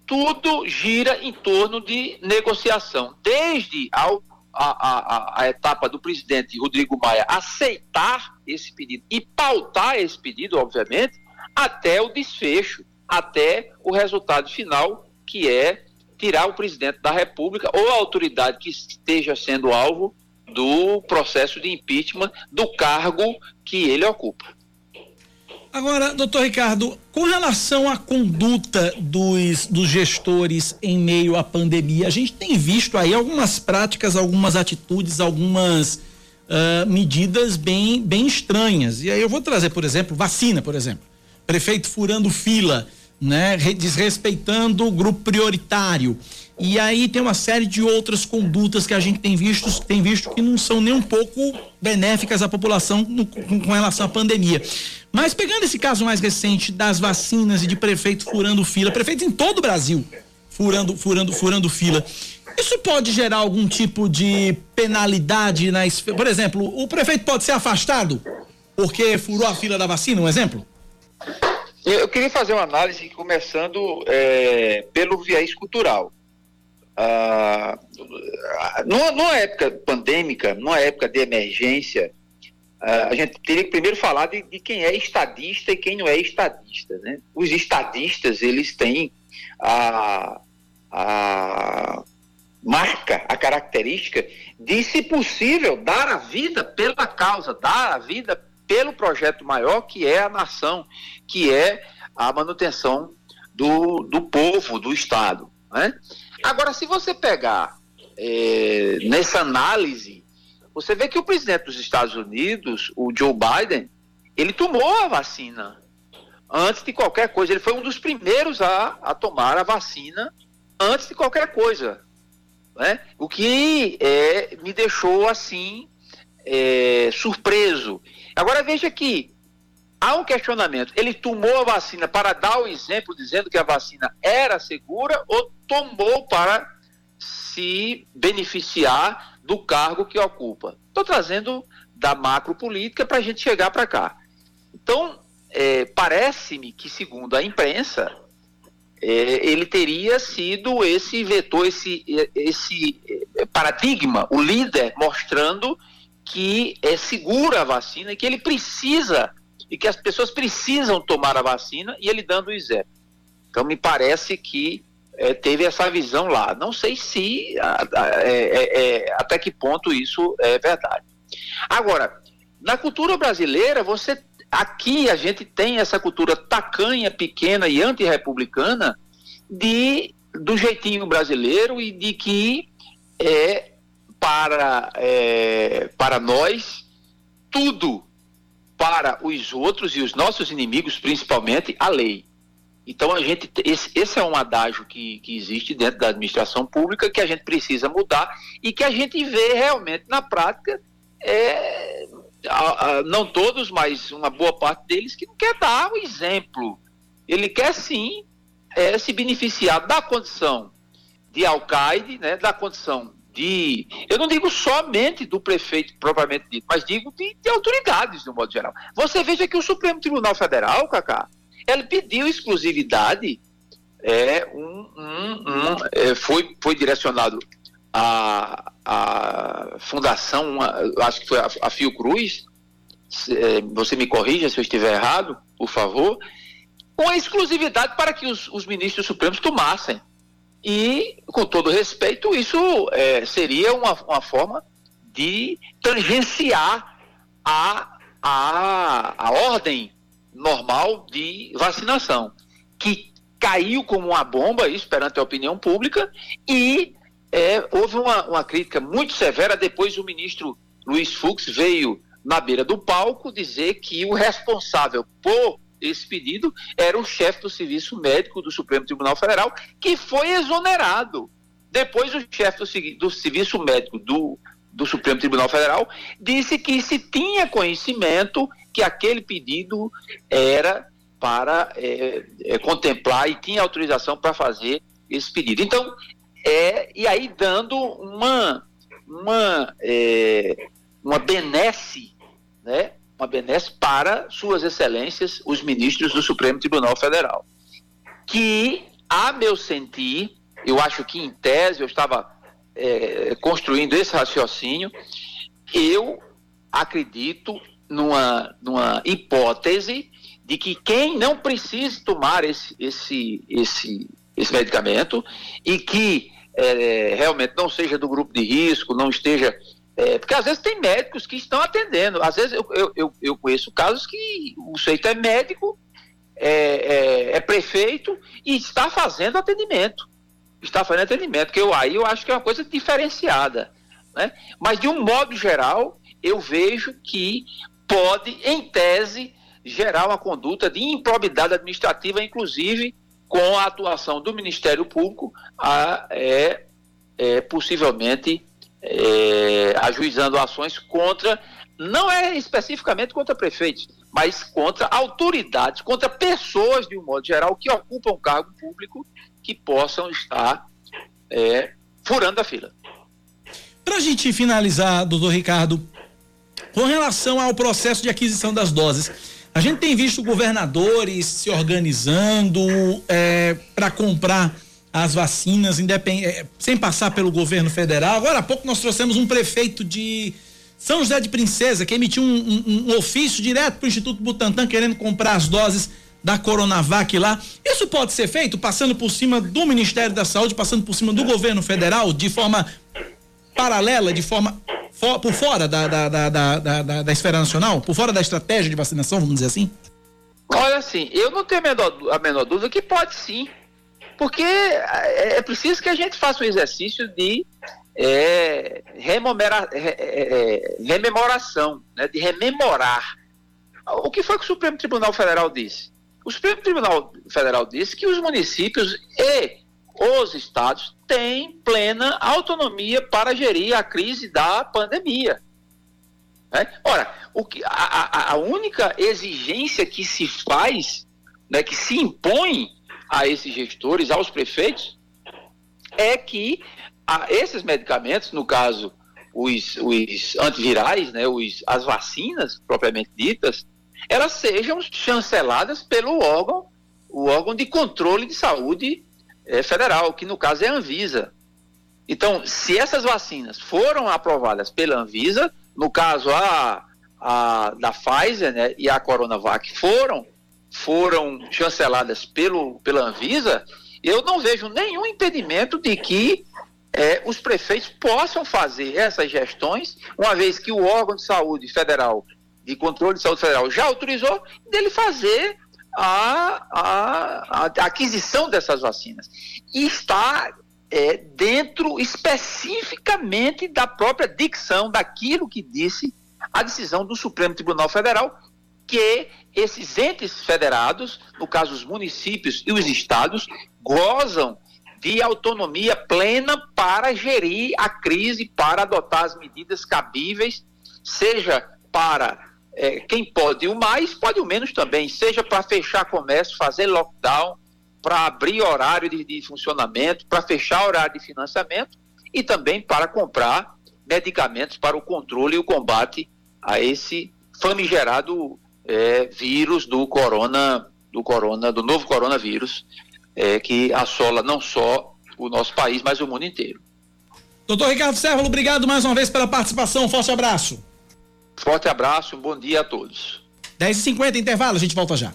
tudo gira em torno de negociação, desde ao, a, a, a, etapa do presidente Rodrigo Maia aceitar esse pedido e pautar esse pedido, obviamente, até o desfecho, até o resultado final, que é tirar o presidente da República ou a autoridade que esteja sendo alvo do processo de impeachment do cargo que ele ocupa. Agora, doutor Ricardo, com relação à conduta dos, dos gestores em meio à pandemia, a gente tem visto aí algumas práticas, algumas atitudes, algumas uh, medidas bem, bem estranhas. E aí eu vou trazer, por exemplo, vacina, por exemplo. Prefeito furando fila, né? Desrespeitando o grupo prioritário. E aí tem uma série de outras condutas que a gente tem visto, tem visto que não são nem um pouco benéficas à população no, com, relação à pandemia. Mas pegando esse caso mais recente das vacinas e de prefeito furando fila, prefeitos em todo o Brasil furando, furando, furando fila. Isso pode gerar algum tipo de penalidade na? Por exemplo, o prefeito pode ser afastado porque furou a fila da vacina, um exemplo? Eu queria fazer uma análise começando é, pelo viés cultural. Ah, numa, época pandêmica, numa época de emergência, Uh, a gente teria que primeiro falar de, de, quem é estadista e quem não é estadista. Né? Os estadistas, eles têm a, a marca, a característica de, se possível, dar a vida pela causa, dar a vida pelo projeto maior que é a nação, que é a manutenção do, do povo, do Estado. Né? Agora, se você pegar é, nessa análise você vê que o presidente dos Estados Unidos, o Joe Biden, ele tomou a vacina antes de qualquer coisa. Ele foi um dos primeiros a, a tomar a vacina antes de qualquer coisa. Né? O que é, me deixou assim é, surpreso. Agora veja que há um questionamento. Ele tomou a vacina para dar o exemplo dizendo que a vacina era segura ou tomou para se beneficiar do cargo que ocupa. Estou trazendo da macro política para a gente chegar para cá. Então, é, parece-me que, segundo a imprensa, é, ele teria sido esse vetor, esse, esse é, paradigma, o líder mostrando que é segura a vacina e que ele precisa, e que as pessoas precisam tomar a vacina, e ele dando o exemplo. Então, me parece que é, teve essa visão lá. Não sei se a, a, é, é, é, até que ponto isso é verdade. Agora, na cultura brasileira, você aqui a gente tem essa cultura tacanha, pequena e antirrepublicana de do jeitinho brasileiro e de que é para é, para nós tudo para os outros e os nossos inimigos, principalmente a lei. Então a gente esse, esse, é um adágio que, que existe dentro da administração pública que a gente precisa mudar e que a gente vê realmente na prática é, a, a, não todos, mas uma boa parte deles que não quer dar o exemplo. Ele quer sim é, se beneficiar da condição de alcaide, né, da condição de, eu não digo somente do prefeito propriamente dito, mas digo de, de autoridades no modo geral. Você veja que o Supremo Tribunal Federal, Cacá, ele pediu exclusividade, é, um, um, um é, foi, foi direcionado à, à fundação, uma, acho que foi a, a Fiocruz, é, você me corrija se eu estiver errado, por favor, com exclusividade para que os, os ministros supremos tomassem E, com todo respeito, isso é, seria uma, uma forma de tangenciar a, a, a ordem normal de vacinação, que caiu como uma bomba, isso perante a opinião pública, e é, houve uma, uma crítica muito severa. Depois, o ministro Luiz Fux veio na beira do palco dizer que o responsável por esse pedido era o chefe do Serviço Médico do Supremo Tribunal Federal, que foi exonerado. Depois, o chefe do, do Serviço Médico do, do Supremo Tribunal Federal disse que se tinha conhecimento que aquele pedido era para é, é, contemplar e tinha autorização para fazer esse pedido. Então, é, e aí dando uma, uma, é, uma benesse, né, uma benesse para suas excelências, os ministros do Supremo Tribunal Federal. Que, a meu sentir, eu acho que em tese eu estava é, construindo esse raciocínio, eu acredito numa, numa hipótese de que quem não precise tomar esse, esse, esse, esse medicamento e que é, realmente não seja do grupo de risco, não esteja é, porque às vezes tem médicos que estão atendendo. Às vezes eu, eu, eu, eu conheço casos que o sujeito é médico, é, é, é, prefeito e está fazendo atendimento. Está fazendo atendimento, que eu aí eu acho que é uma coisa diferenciada. Né? Mas de um modo geral, eu vejo que pode, em tese, gerar uma conduta de improbidade administrativa, inclusive com a atuação do Ministério Público, a, é, é possivelmente é, ajuizando ações contra, não é especificamente contra prefeitos, mas contra autoridades, contra pessoas, de um modo geral, que ocupam cargo público que possam estar é, furando a fila. Para a gente finalizar, doutor Ricardo, com relação ao processo de aquisição das doses, a gente tem visto governadores se organizando é, para comprar as vacinas. É, sem passar pelo governo federal. Agora há pouco nós trouxemos um prefeito de São José de Princesa que emitiu um, um, um ofício direto para o Instituto Butantan querendo comprar as doses da Coronavac lá. Isso pode ser feito passando por cima do Ministério da Saúde, passando por cima do governo federal, de forma paralela, de forma for, por fora da, da, da, da, da esfera nacional, por fora da estratégia de vacinação, vamos dizer assim? Olha, assim, eu não tenho a menor, a menor dúvida que pode sim. Porque é, é preciso que a gente faça um exercício de é, é, rememoração, né, de rememorar. O que foi que o Supremo Tribunal Federal disse? O Supremo Tribunal Federal disse que os municípios e os estados têm plena autonomia para gerir a crise da pandemia. Né? Ora, o que, a, a, única exigência que se faz, né, que se impõe a esses gestores, aos prefeitos, é que esses medicamentos, no caso os, os antivirais, né, os, as vacinas propriamente ditas, elas sejam chanceladas pelo órgão, o órgão de controle de saúde é, federal, que no caso é a Anvisa. Então, se essas vacinas foram aprovadas pela Anvisa, no caso a, a da Pfizer né, e a Coronavac foram, foram chanceladas pelo, pela Anvisa, eu não vejo nenhum impedimento de que é, os prefeitos possam fazer essas gestões, uma vez que o órgão de saúde federal, de controle de saúde federal, já autorizou, dele fazer a, a, a aquisição dessas vacinas. E está é, dentro especificamente da própria dicção, daquilo que disse a decisão do Supremo Tribunal Federal, que esses entes federados, no caso os municípios e os estados, gozam de autonomia plena para gerir a crise, para adotar as medidas cabíveis, seja para é, quem pode o mais, pode o menos também, seja para fechar comércio, fazer lockdown, para abrir horário de, de funcionamento, para fechar horário de financiamento e também para comprar medicamentos para o controle e o combate a esse famigerado é, vírus do corona, do corona, do novo coronavírus, é, que assola não só o nosso país, mas o mundo inteiro. Doutor Ricardo Sérvulo, obrigado mais uma vez pela participação. Forte abraço. Forte abraço, bom dia a todos. 10h50, intervalo, a gente volta já.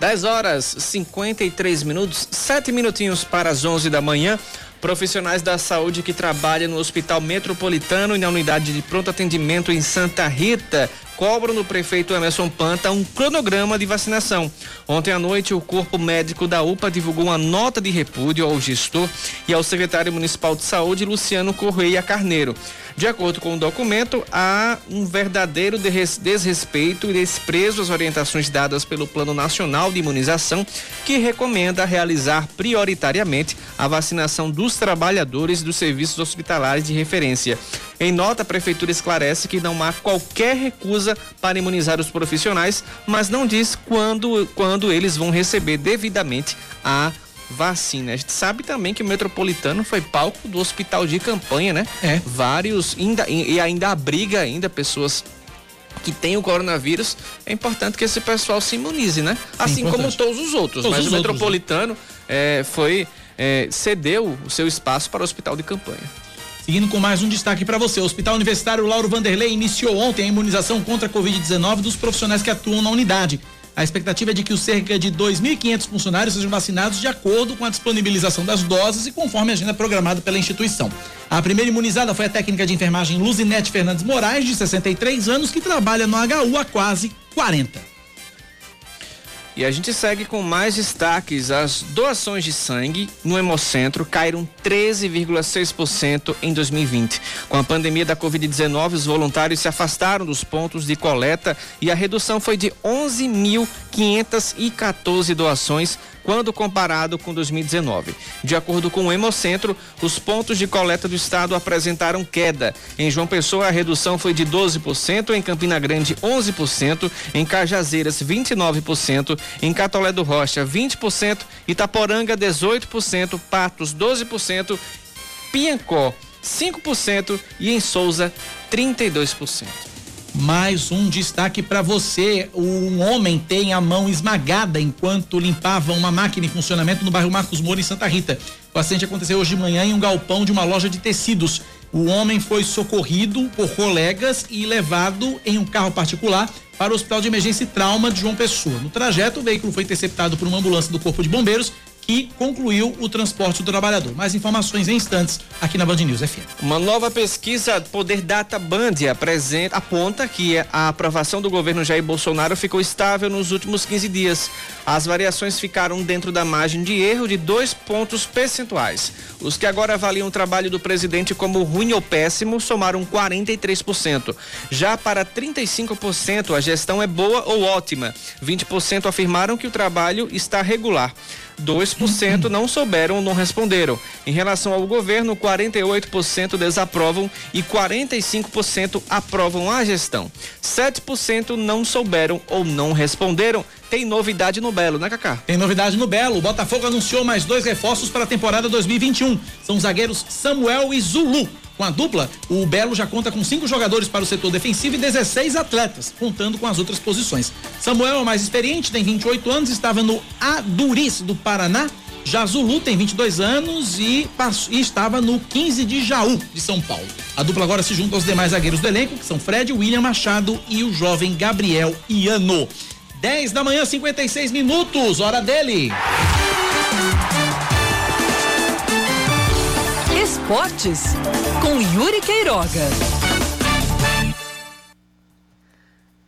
10 horas 53 minutos, 7 minutinhos para as 11 da manhã. Profissionais da saúde que trabalham no Hospital Metropolitano e na unidade de pronto atendimento em Santa Rita cobram do prefeito Emerson Panta um cronograma de vacinação. Ontem à noite, o corpo médico da UPA divulgou uma nota de repúdio ao gestor e ao secretário municipal de saúde, Luciano Correia Carneiro. De acordo com o documento, há um verdadeiro desrespeito e desprezo às orientações dadas pelo Plano Nacional de Imunização, que recomenda realizar prioritariamente a vacinação dos trabalhadores dos serviços hospitalares de referência. Em nota, a Prefeitura esclarece que não há qualquer recusa para imunizar os profissionais, mas não diz quando, quando eles vão receber devidamente a vacina. A gente sabe também que o Metropolitano foi palco do hospital de campanha, né? É. Vários, ainda, e ainda abriga ainda pessoas que têm o coronavírus. É importante que esse pessoal se imunize, né? Assim como todos os outros. Todos mas os o outros, Metropolitano é, foi, é, cedeu o seu espaço para o hospital de campanha. Seguindo com mais um destaque para você, o Hospital Universitário Lauro Vanderlei iniciou ontem a imunização contra a Covid-19 dos profissionais que atuam na unidade. A expectativa é de que os cerca de 2.500 funcionários sejam vacinados de acordo com a disponibilização das doses e conforme a agenda programada pela instituição. A primeira imunizada foi a técnica de enfermagem Luzinete Fernandes Moraes, de 63 anos, que trabalha no HU há quase 40. E a gente segue com mais destaques. As doações de sangue no Hemocentro caíram 13,6% em 2020. Com a pandemia da Covid-19, os voluntários se afastaram dos pontos de coleta e a redução foi de 11.514 doações quando comparado com 2019. De acordo com o Hemocentro, os pontos de coleta do estado apresentaram queda. Em João Pessoa, a redução foi de 12%, em Campina Grande, 11%, em Cajazeiras, 29%, em Catolé do Rocha, 20%, Itaporanga, 18%, Patos, 12%, Piancó, 5% e em Souza, 32%. Mais um destaque para você. Um homem tem a mão esmagada enquanto limpava uma máquina em funcionamento no bairro Marcos Moura, em Santa Rita. O acidente aconteceu hoje de manhã em um galpão de uma loja de tecidos. O homem foi socorrido por colegas e levado em um carro particular para o Hospital de Emergência e Trauma de João Pessoa. No trajeto, o veículo foi interceptado por uma ambulância do Corpo de Bombeiros e concluiu o transporte do trabalhador. Mais informações em instantes aqui na Band News FM. Uma nova pesquisa Poder Data Band apresenta, aponta que a aprovação do governo Jair Bolsonaro ficou estável nos últimos 15 dias. As variações ficaram dentro da margem de erro de dois pontos percentuais. Os que agora avaliam o trabalho do presidente como ruim ou péssimo somaram 43%. Já para 35%, a gestão é boa ou ótima. 20% afirmaram que o trabalho está regular. 2% não souberam ou não responderam. Em relação ao governo, 48% desaprovam e 45% aprovam a gestão. 7% não souberam ou não responderam. Tem novidade no Belo, né, Cacá? Tem novidade no Belo. O Botafogo anunciou mais dois reforços para a temporada 2021. São os zagueiros Samuel e Zulu. Com a dupla, o Belo já conta com cinco jogadores para o setor defensivo e 16 atletas, contando com as outras posições. Samuel é o mais experiente, tem 28 anos, estava no Aduris do Paraná. Já Zulu tem 22 anos e, passou, e estava no 15 de Jaú, de São Paulo. A dupla agora se junta aos demais zagueiros do elenco, que são Fred, William Machado e o jovem Gabriel Iano. 10 da manhã, 56 minutos, hora dele. Esportes com Yuri Queiroga.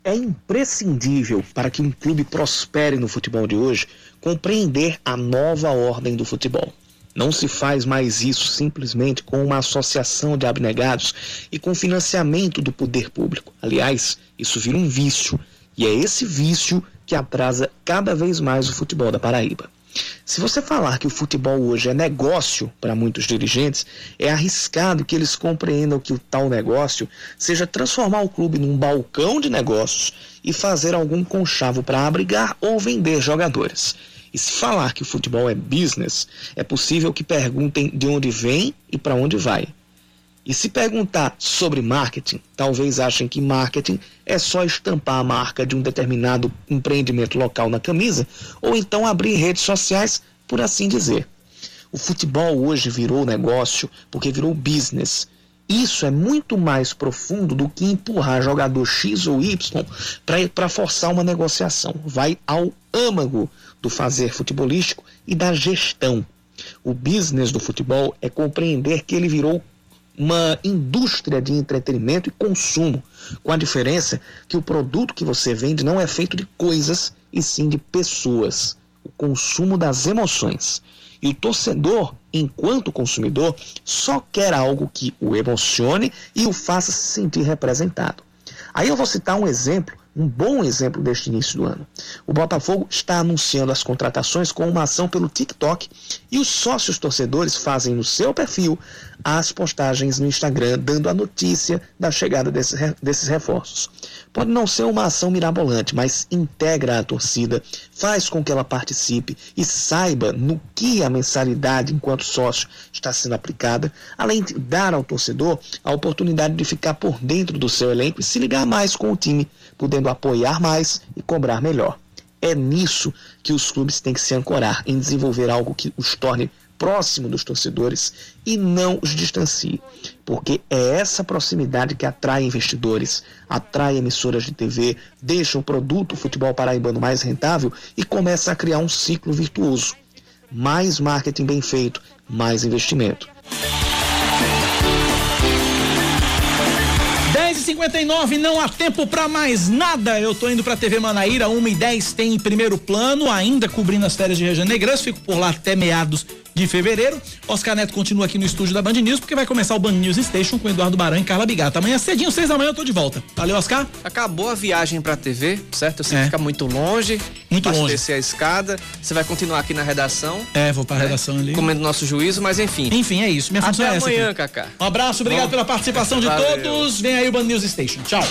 É imprescindível para que um clube prospere no futebol de hoje compreender a nova ordem do futebol. Não se faz mais isso simplesmente com uma associação de abnegados e com financiamento do poder público. Aliás, isso vira um vício, e é esse vício que atrasa cada vez mais o futebol da Paraíba. Se você falar que o futebol hoje é negócio para muitos dirigentes, é arriscado que eles compreendam que o tal negócio seja transformar o clube num balcão de negócios e fazer algum conchavo para abrigar ou vender jogadores. E se falar que o futebol é business, é possível que perguntem de onde vem e para onde vai. E se perguntar sobre marketing, talvez achem que marketing é só estampar a marca de um determinado empreendimento local na camisa, ou então abrir redes sociais, por assim dizer. O futebol hoje virou negócio porque virou business. Isso é muito mais profundo do que empurrar jogador X ou Y para forçar uma negociação. Vai ao âmago do fazer futebolístico e da gestão. O business do futebol é compreender que ele virou uma indústria de entretenimento e consumo, com a diferença que o produto que você vende não é feito de coisas e sim de pessoas, o consumo das emoções. E o torcedor, enquanto consumidor, só quer algo que o emocione e o faça se sentir representado. Aí eu vou citar um exemplo um bom exemplo deste início do ano. O Botafogo está anunciando as contratações com uma ação pelo TikTok e os sócios torcedores fazem no seu perfil as postagens no Instagram dando a notícia da chegada desses, desses reforços. Pode não ser uma ação mirabolante, mas integra a torcida, faz com que ela participe e saiba no que a mensalidade enquanto sócio está sendo aplicada, além de dar ao torcedor a oportunidade de ficar por dentro do seu elenco e se ligar mais com o time, podendo apoiar mais e cobrar melhor. É nisso que os clubes têm que se ancorar, em desenvolver algo que os torne próximo dos torcedores e não os distancie, porque é essa proximidade que atrai investidores, atrai emissoras de TV, deixa o produto futebol paraibano mais rentável e começa a criar um ciclo virtuoso. Mais marketing bem feito, mais investimento. 10h59, não há tempo para mais nada. Eu tô indo pra TV Manaíra, 1h10 tem em primeiro plano, ainda cobrindo as férias de Região Negras. Fico por lá até meados de fevereiro. Oscar Neto continua aqui no estúdio da Band News, porque vai começar o Band News Station com Eduardo Baran e Carla Bigata. Amanhã cedinho, seis da manhã, eu tô de volta. Valeu, Oscar. Acabou a viagem pra TV, certo? Você é. fica muito longe. Muito longe. descer a escada. Você vai continuar aqui na redação. É, vou pra né? redação ali. Comendo nosso juízo, mas enfim. Enfim, é isso. Minha função Até é essa. amanhã, Cacá. Um abraço, obrigado Bom. pela participação de Valeu. todos. Vem aí o Band News Station. Tchau.